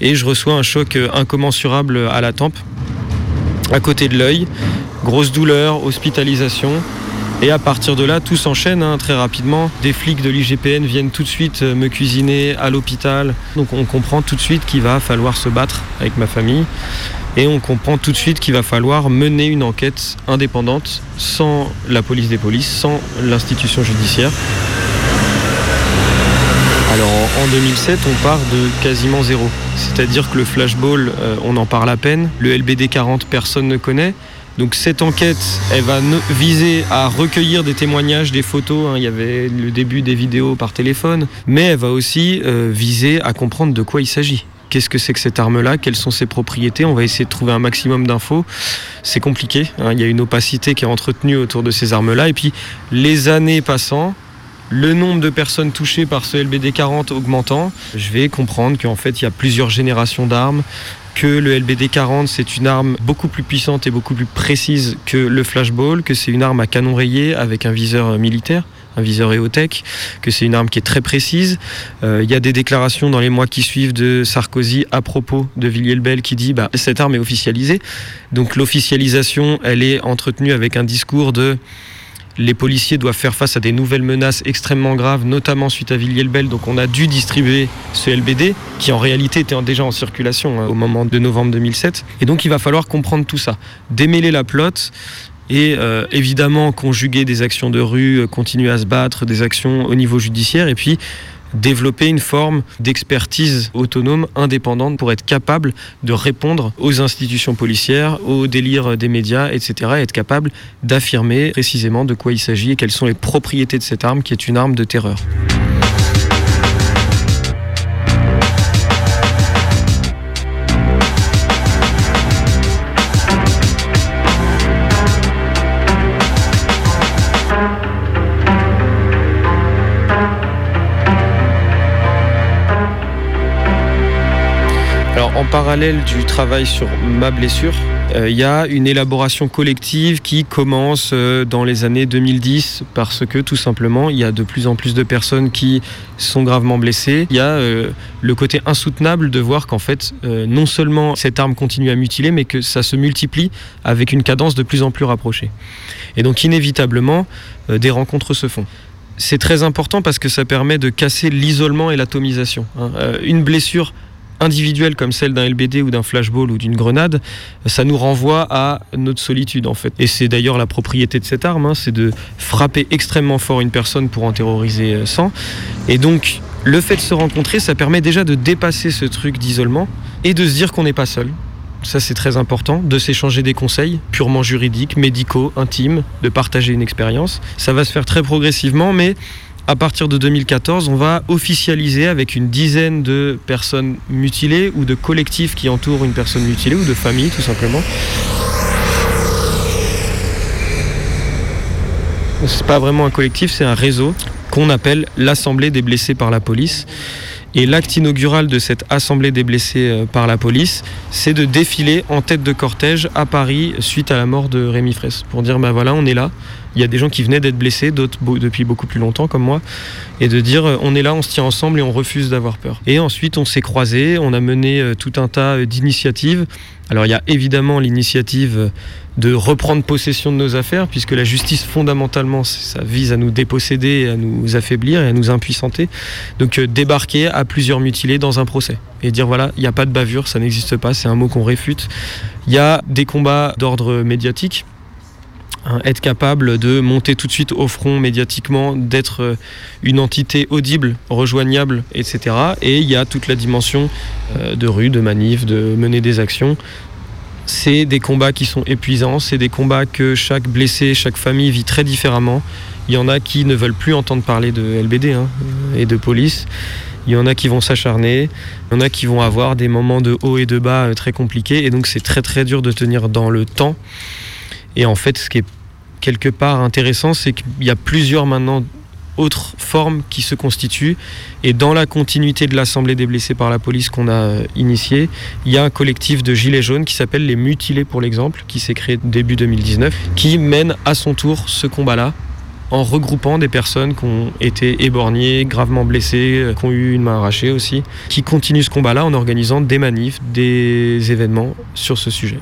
et je reçois un choc euh, incommensurable à la tempe, à côté de l'œil, grosse douleur, hospitalisation. Et à partir de là, tout s'enchaîne hein, très rapidement. Des flics de l'IGPN viennent tout de suite euh, me cuisiner à l'hôpital. Donc on comprend tout de suite qu'il va falloir se battre avec ma famille. Et on comprend tout de suite qu'il va falloir mener une enquête indépendante sans la police des polices, sans l'institution judiciaire. Alors en- en 2007, on part de quasiment zéro. C'est-à-dire que le flashball, euh, on en parle à peine. Le LBD 40, personne ne connaît. Donc cette enquête, elle va viser à recueillir des témoignages, des photos. hein. Il y avait le début des vidéos par téléphone. Mais elle va aussi euh, viser à comprendre de quoi il s'agit. Qu'est-ce que c'est que cette arme-là? Quelles sont ses propriétés? On va essayer de trouver un maximum d'infos. C'est compliqué. hein. Il y a une opacité qui est entretenue autour de ces armes-là. Et puis, les années passant, le nombre de personnes touchées par ce LBD 40 augmentant, je vais comprendre qu'en fait, il y a plusieurs générations d'armes, que le LBD 40, c'est une arme beaucoup plus puissante et beaucoup plus précise que le flashball, que c'est une arme à canon rayé avec un viseur euh, militaire un viseur EOTech, que c'est une arme qui est très précise. Euh, Il y a des déclarations dans les mois qui suivent de Sarkozy à propos de Villiers-le-Bel qui dit bah, cette arme est officialisée. Donc l'officialisation, elle est entretenue avec un discours de Les policiers doivent faire face à des nouvelles menaces extrêmement graves, notamment suite à Villiers-le-Bel. Donc on a dû distribuer ce LBD, qui en réalité était déjà en circulation hein, au moment de novembre 2007. Et donc il va falloir comprendre tout ça, démêler la plotte et euh, évidemment conjuguer des actions de rue, euh, continuer à se battre, des actions au niveau judiciaire, et puis développer une forme d'expertise autonome, indépendante, pour être capable de répondre aux institutions policières, aux délires des médias, etc., et être capable d'affirmer précisément de quoi il s'agit et quelles sont les propriétés de cette arme qui est une arme de terreur. En parallèle du travail sur ma blessure, euh, il y a une élaboration collective qui commence euh, dans les années 2010 parce que tout simplement il y a de plus en plus de personnes qui sont gravement blessées. Il y a euh, le côté insoutenable de voir qu'en fait non seulement cette arme continue à mutiler mais que ça se multiplie avec une cadence de plus en plus rapprochée. Et donc inévitablement des rencontres se font. C'est très important parce que ça permet de casser l'isolement et l'atomisation. hein. Une blessure individuelle comme celle d'un LBD ou d'un flashball ou d'une grenade, ça nous renvoie à notre solitude en fait. Et c'est d'ailleurs la propriété de cette arme, hein, c'est de frapper extrêmement fort une personne pour en terroriser euh, 100. Et donc le fait de se rencontrer, ça permet déjà de dépasser ce truc d'isolement et de se dire qu'on n'est pas seul. Ça c'est très important, de s'échanger des conseils purement juridiques, médicaux, intimes, de partager une expérience. Ça va se faire très progressivement, mais à partir de 2014, on va officialiser avec une dizaine de personnes mutilées ou de collectifs qui entourent une personne mutilée ou de familles tout simplement. C'est pas vraiment un collectif, c'est un réseau qu'on appelle l'Assemblée des blessés par la police. Et l'acte inaugural de cette Assemblée des blessés euh, par la police, c'est de défiler en tête de cortège à Paris suite à la mort de Rémi Fraisse. Pour dire, ben voilà, on est là. Il y a des gens qui venaient d'être blessés, d'autres depuis beaucoup plus longtemps comme moi. Et de dire, euh, on est là, on se tient ensemble et on refuse d'avoir peur. Et ensuite, on s'est croisés, on a mené euh, tout un tas euh, d'initiatives. Alors il y a évidemment l'initiative de reprendre possession de nos affaires, puisque la justice fondamentalement, ça vise à nous déposséder, à nous affaiblir et à nous impuissanter. Donc débarquer à plusieurs mutilés dans un procès et dire voilà, il n'y a pas de bavure, ça n'existe pas, c'est un mot qu'on réfute. Il y a des combats d'ordre médiatique. Hein, être capable de monter tout de suite au front médiatiquement, d'être euh, une entité audible, rejoignable, etc. Et il y a toute la dimension euh, de rue, de manif, de mener des actions c'est des combats qui sont épuisants, c'est des combats que chaque blessé, chaque famille vit très différemment. Il y en a qui ne veulent plus entendre parler de LBD hein, et de police. Il y en a qui vont s'acharner, il y en a qui vont avoir des moments de haut et de bas euh, très compliqués, et donc c'est très très dur de tenir dans le temps. Et en fait, ce qui est quelque part intéressant, c'est qu'il y a plusieurs maintenant autres formes qui se constituent. Et dans la continuité de l'Assemblée des blessés par la police qu'on a euh, initiée, il y a un collectif de gilets jaunes qui s'appelle les Mutilés pour l'exemple, qui s'est créé début 2019, qui mène à son tour ce combat-là en regroupant des personnes qui ont été éborgnées, gravement blessées, euh, qui ont eu une main arrachée aussi, qui continuent ce combat-là en organisant des manifs, des événements sur ce sujet.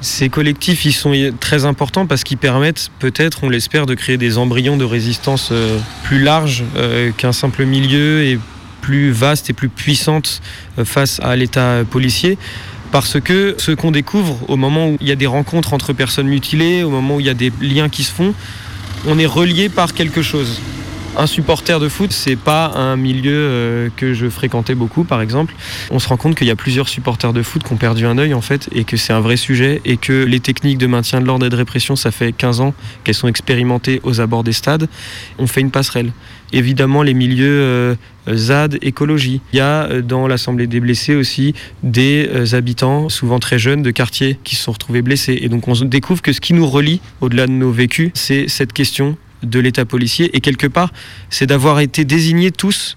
Ces collectifs, ils sont très importants parce qu'ils permettent peut-être, on l'espère, de créer des embryons de résistance euh, plus larges euh, qu'un simple milieu et plus vaste et plus puissante euh, face à l'État policier. Parce que ce qu'on découvre au moment où il y a des rencontres entre personnes mutilées, au moment où il y a des liens qui se font, on est relié par quelque chose. Un supporter de foot, c'est pas un milieu euh, que je fréquentais beaucoup, par exemple. On se rend compte qu'il y a plusieurs supporters de foot qui ont perdu un œil, en fait, et que c'est un vrai sujet, et que les techniques de maintien de l'ordre et de répression, ça fait 15 ans qu'elles sont expérimentées aux abords des stades. On fait une passerelle. Évidemment, les milieux euh, ZAD, écologie. Il y a euh, dans l'Assemblée des blessés aussi des habitants, souvent très jeunes, de quartiers qui se sont retrouvés blessés. Et donc on découvre que ce qui nous relie, au-delà de nos vécus, c'est cette question de l'État policier. Et quelque part, c'est d'avoir été désignés tous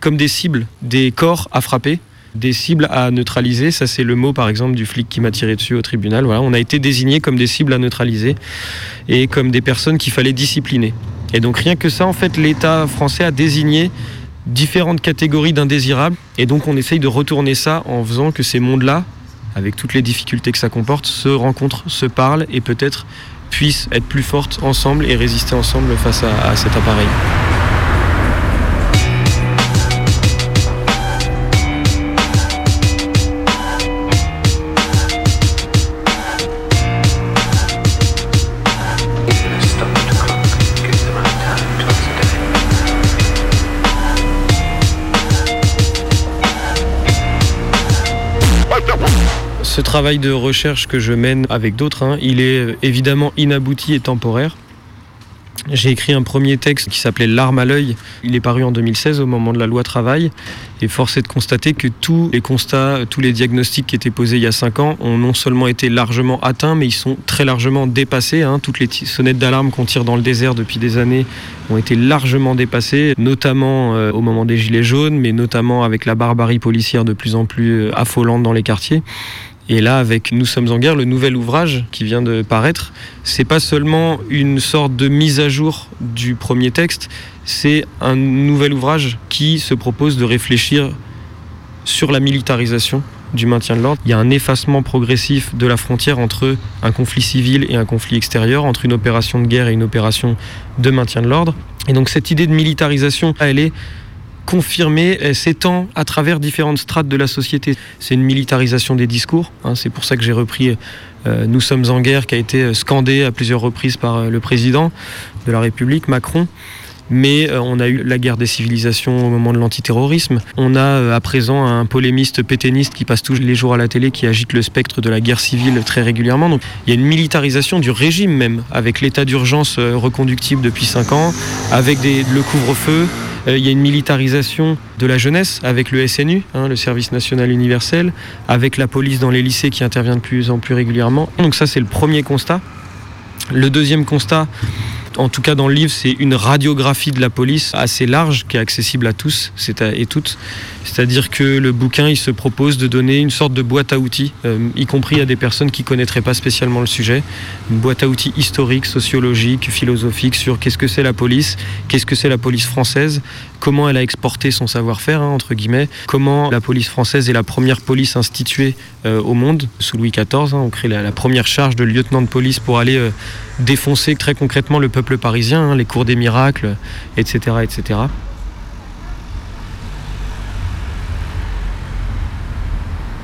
comme des cibles, des corps à frapper, des cibles à neutraliser. Ça, c'est le mot, par exemple, du flic qui m'a tiré dessus au tribunal. Voilà, on a été désignés comme des cibles à neutraliser et comme des personnes qu'il fallait discipliner. Et donc, rien que ça, en fait, l'État français a désigné différentes catégories d'indésirables. Et donc, on essaye de retourner ça en faisant que ces mondes-là, avec toutes les difficultés que ça comporte, se rencontrent, se parlent et peut-être puissent être plus fortes ensemble et résister ensemble face à, cet appareil. Ce travail de recherche que je mène avec d'autres, hein, il est euh, évidemment inabouti et temporaire. J'ai écrit un premier texte qui s'appelait L'arme à l'œil. Il est paru en 2016 au moment de la loi travail. Et force est de constater que tous les constats, tous les diagnostics qui étaient posés il y a cinq ans ont non seulement été largement atteints, mais ils sont très largement dépassés. hein. Toutes les sonnettes d'alarme qu'on tire dans le désert depuis des années ont été largement dépassées, notamment euh, au moment des Gilets jaunes, mais notamment avec la barbarie policière de plus en plus euh, affolante dans les quartiers. Et là, avec Nous sommes en guerre, le nouvel ouvrage qui vient de paraître, c'est pas seulement une sorte de mise à jour du premier texte, c'est un nouvel ouvrage qui se propose de réfléchir sur la militarisation du maintien de l'ordre. Il y a un effacement progressif de la frontière entre un conflit civil et un conflit extérieur, entre une opération de guerre et une opération de maintien de l'ordre. Et donc cette idée de militarisation, elle est confirmée, elle s'étend à travers différentes strates de la société. C'est une militarisation des discours, hein, c'est pour ça que j'ai repris euh, Nous sommes en guerre, qui a été euh, scandé à plusieurs reprises par euh, le président de la République, Macron. Mais on a eu la guerre des civilisations au moment de l'antiterrorisme. On a à présent un polémiste pétainiste qui passe tous les jours à la télé, qui agite le spectre de la guerre civile très régulièrement. Donc il y a une militarisation du régime même, avec l'état d'urgence reconductible depuis 5 ans, avec le couvre-feu. Euh, Il y a une militarisation de la jeunesse avec le SNU, hein, le service national universel, avec la police dans les lycées qui intervient de plus en plus régulièrement. Donc ça c'est le premier constat. Le deuxième constat, en tout cas dans le livre, c'est une radiographie de la police assez large qui est accessible à tous et toutes. C'est-à-dire que le bouquin, il se propose de donner une sorte de boîte à outils, euh, y compris à des personnes qui connaîtraient pas spécialement le sujet, une boîte à outils historique, sociologique, philosophique sur qu'est-ce que c'est la police, qu'est-ce que c'est la police française, comment elle a exporté son savoir-faire, hein, entre guillemets, comment la police française est la première police instituée euh, au monde sous Louis XIV. hein. on crée la, la première charge de lieutenant de police pour aller euh, défoncer très concrètement le peuple hein, les cours des miracles, etc., etc.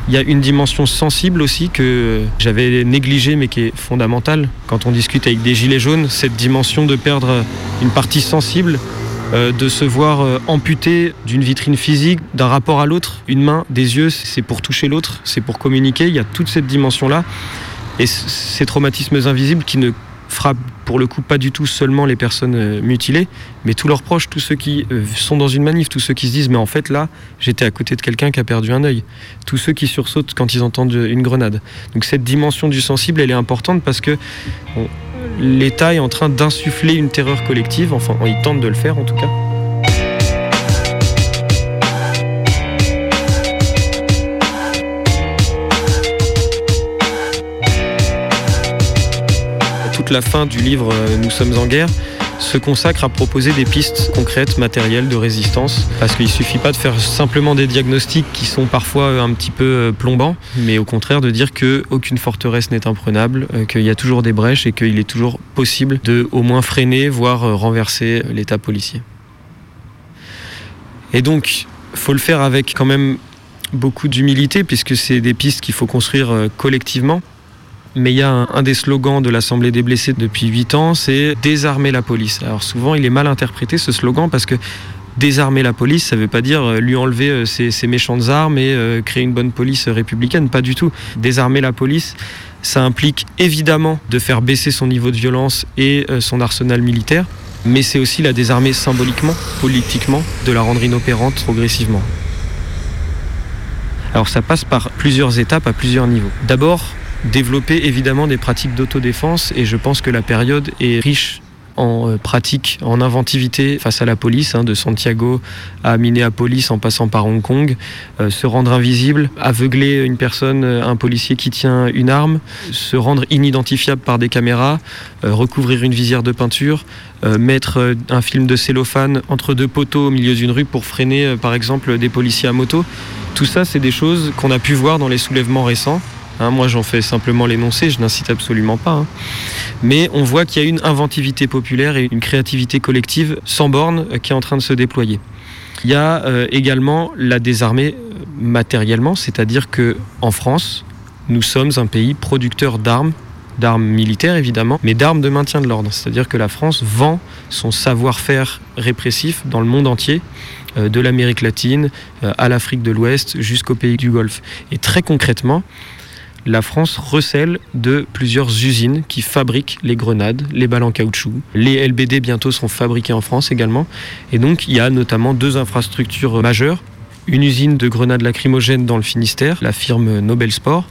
Il y a une dimension sensible aussi que j'avais négligée mais qui est fondamentale quand on discute avec des gilets jaunes, cette dimension de perdre une partie sensible, euh, de se voir euh, amputé d'une vitrine physique, d'un rapport à l'autre, une main, des yeux, c'est pour toucher l'autre, c'est pour communiquer, il y a toute cette dimension-là. Et ces traumatismes invisibles qui ne frappent pour le coup pas du tout seulement les personnes euh, mutilées, mais tous leurs proches, tous ceux qui euh, sont dans une manif, tous ceux qui se disent mais en fait là j'étais à côté de quelqu'un qui a perdu un œil, tous ceux qui sursautent quand ils entendent une grenade. Donc cette dimension du sensible elle est importante parce que l'État est en train d'insuffler une terreur collective, enfin il tente de le faire en tout cas. La fin du livre euh, Nous sommes en guerre se consacre à proposer des pistes concrètes, matérielles de résistance. Parce qu'il ne suffit pas de faire simplement des diagnostics qui sont parfois euh, un petit peu euh, plombants, mais au contraire de dire qu'aucune forteresse n'est imprenable, qu'il y a toujours des brèches et qu'il est toujours possible de au moins freiner, voire renverser l'état policier. Et donc, faut le faire avec quand même beaucoup d'humilité, puisque c'est des pistes qu'il faut construire collectivement. Mais il y a un, des slogans de l'Assemblée des blessés depuis 8 ans, c'est désarmer la police. Alors souvent, il est mal interprété ce slogan parce que désarmer la police, ça ne veut pas dire euh, lui enlever euh, ses, méchantes armes et euh, créer une bonne police républicaine, pas du tout. Désarmer la police, ça implique évidemment de faire baisser son niveau de violence et son arsenal militaire, mais c'est aussi la désarmer symboliquement, politiquement, de la rendre inopérante progressivement. Alors ça passe par plusieurs étapes à plusieurs niveaux. D'abord, développer évidemment des pratiques d'autodéfense et je pense que la période est riche en euh, pratiques, en inventivité face à la police, hein, de Santiago à Minneapolis en passant par Hong Kong, euh, se rendre invisible, aveugler une personne, euh, un policier qui tient une arme, se rendre inidentifiable par des caméras, recouvrir une visière de peinture, mettre un film de cellophane entre deux poteaux au milieu d'une rue pour freiner par exemple des policiers à moto. Tout ça, c'est des choses qu'on a pu voir dans les soulèvements récents Hein, moi, j'en fais simplement l'énoncé, je n'incite absolument pas. hein. Mais on voit qu'il y a une inventivité populaire et une créativité collective sans borne euh, qui est en train de se déployer. Il y a euh, également la désarmée euh, matériellement, c'est-à-dire que en France, nous sommes un pays producteur d'armes, d'armes militaires évidemment, mais d'armes de maintien de l'ordre. C'est-à-dire que la France vend son savoir-faire répressif dans le monde entier, de l'Amérique latine à l'Afrique de l'Ouest jusqu'aux pays du Golfe. Et très concrètement, la France recèle de plusieurs usines qui fabriquent les grenades, les balles en caoutchouc. Les LBD bientôt seront fabriqués en France également. Et donc il y a notamment deux infrastructures majeures. Une usine de grenades lacrymogènes dans le Finistère, la firme Nobel Sport,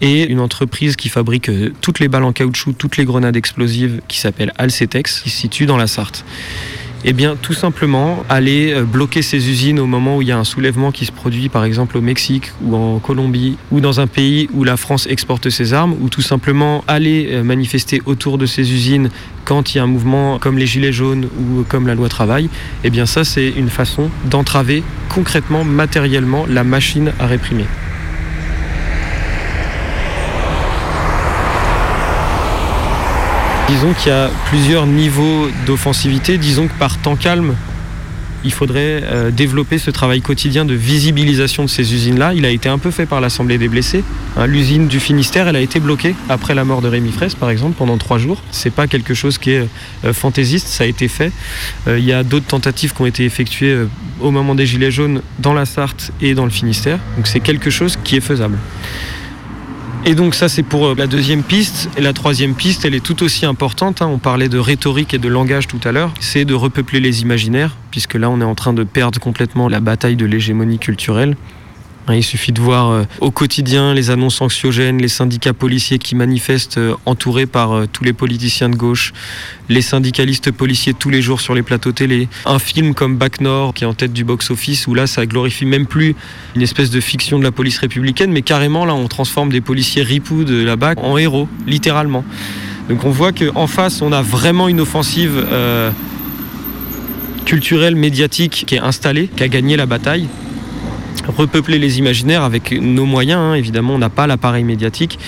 et une entreprise qui fabrique euh, toutes les balles en caoutchouc, toutes les grenades explosives, qui s'appelle Alcetex, qui se situe dans la Sarthe. Eh bien, tout simplement, aller euh, bloquer ces usines au moment où il y a un soulèvement qui se produit, par exemple au Mexique ou en Colombie, ou dans un pays où la France exporte ses armes, ou tout simplement aller euh, manifester autour de ces usines quand il y a un mouvement comme les Gilets jaunes ou comme la loi travail, eh bien ça, c'est une façon d'entraver concrètement, matériellement, la machine à réprimer. Disons qu'il y a plusieurs niveaux d'offensivité. Disons que par temps calme, il faudrait euh, développer ce travail quotidien de visibilisation de ces usines-là. Il a été un peu fait par l'Assemblée des blessés. Hein, L'usine du Finistère, elle a été bloquée après la mort de Rémi Fraisse, par exemple, pendant trois jours. C'est pas quelque chose qui est euh, fantaisiste, ça a été fait. Euh, il y a d'autres tentatives qui ont été effectuées au moment des Gilets jaunes dans la Sarthe et dans le Finistère. Donc c'est quelque chose qui est faisable. Et donc ça c'est pour euh, la deuxième piste. Et la troisième piste, elle est tout aussi importante. hein. On parlait de rhétorique et de langage tout à l'heure. C'est de repeupler les imaginaires, puisque là on est en train de perdre complètement la bataille de l'hégémonie culturelle. Hein, Il suffit de voir euh, au quotidien les annonces anxiogènes, les syndicats policiers qui manifestent euh, entourés par euh, tous les politiciens de gauche, les syndicalistes policiers tous les jours sur les plateaux télé, un film comme Bac Nord qui est en tête du box-office où là ça glorifie même plus une espèce de fiction de la police républicaine, mais carrément là on transforme des policiers ripoux de la BAC en héros, littéralement. Donc on voit qu'en face on a vraiment une offensive culturelle, médiatique qui est installée, qui a gagné la bataille repeupler les imaginaires avec nos moyens. hein. Évidemment, on n'a pas l'appareil médiatique,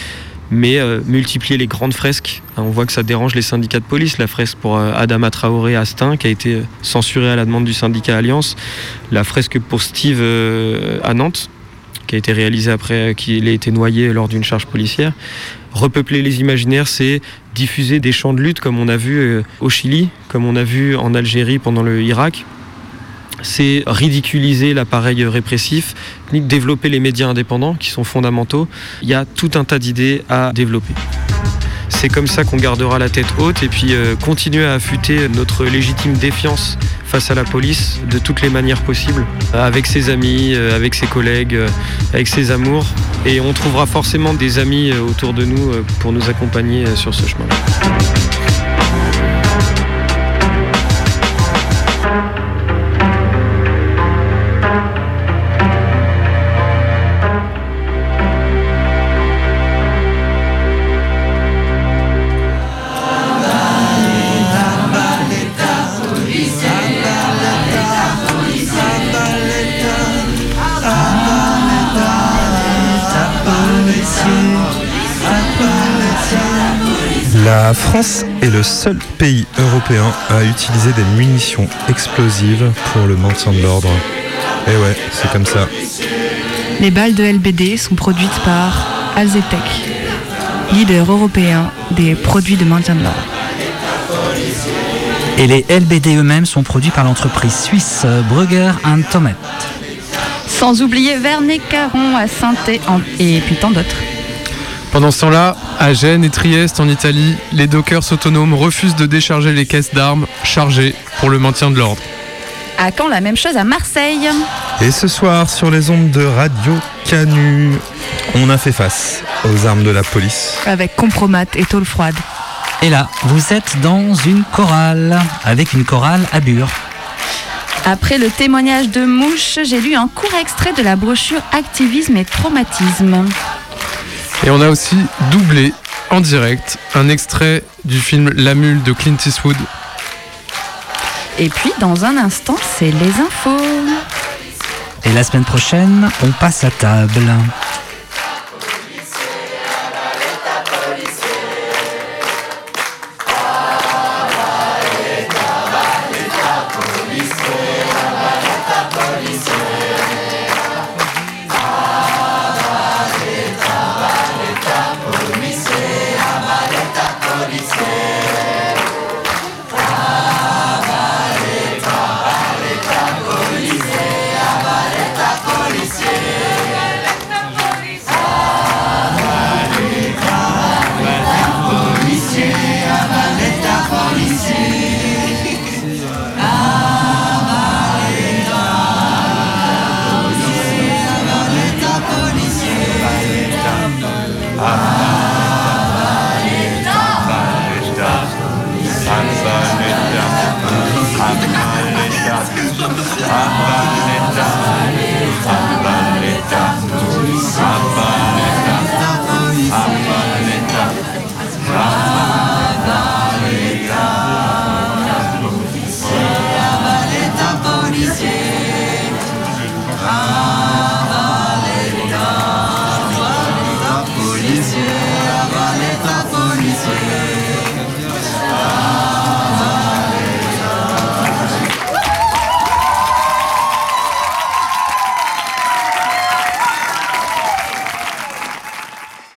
mais euh, multiplier les grandes fresques. Hein, on voit que ça dérange les syndicats de police. La fresque pour euh, Adama Traoré Astin, qui a été euh, censurée à la demande du syndicat Alliance. La fresque pour Steve à Nantes, qui a été réalisée après qu'il ait été noyé lors d'une charge policière. Repeupler les imaginaires, c'est diffuser des chants de lutte comme on a vu au Chili, comme on a vu en Algérie pendant le Irak c'est ridiculiser l'appareil répressif, développer les médias indépendants qui sont fondamentaux. Il y a tout un tas d'idées à développer. C'est comme ça qu'on gardera la tête haute et puis euh, continuer à affûter notre légitime défiance face à la police de toutes les manières possibles, avec ses amis, euh, avec ses collègues, euh, avec ses amours. Et on trouvera forcément des amis autour de nous pour nous accompagner sur ce chemin-là. France est le seul pays européen à utiliser des munitions explosives pour le maintien de l'ordre. Et ouais, c'est comme ça. Les balles de LBD sont produites par Alzetec, leader européen des produits de maintien de l'ordre. Et les LBD eux-mêmes sont produits par l'entreprise suisse Brugger Thomet. Sans oublier Vernet Caron à saint et puis tant d'autres. Pendant ce temps-là, à Gênes et Trieste en Italie, les dockers autonomes refusent de décharger les caisses d'armes chargées pour le maintien de l'ordre. À quand la même chose à Marseille Et ce soir, sur les ondes de Radio Canu, on a fait face aux armes de la police. Avec compromat et tôle froide. Et là, vous êtes dans une chorale, avec une chorale à Bure. Après le témoignage de Mouche, j'ai lu un court extrait de la brochure Activisme et traumatisme. Et on a aussi doublé en direct un extrait du film La Mule de Clint Eastwood. Et puis, dans un instant, c'est les infos. Et la semaine prochaine, on passe à table.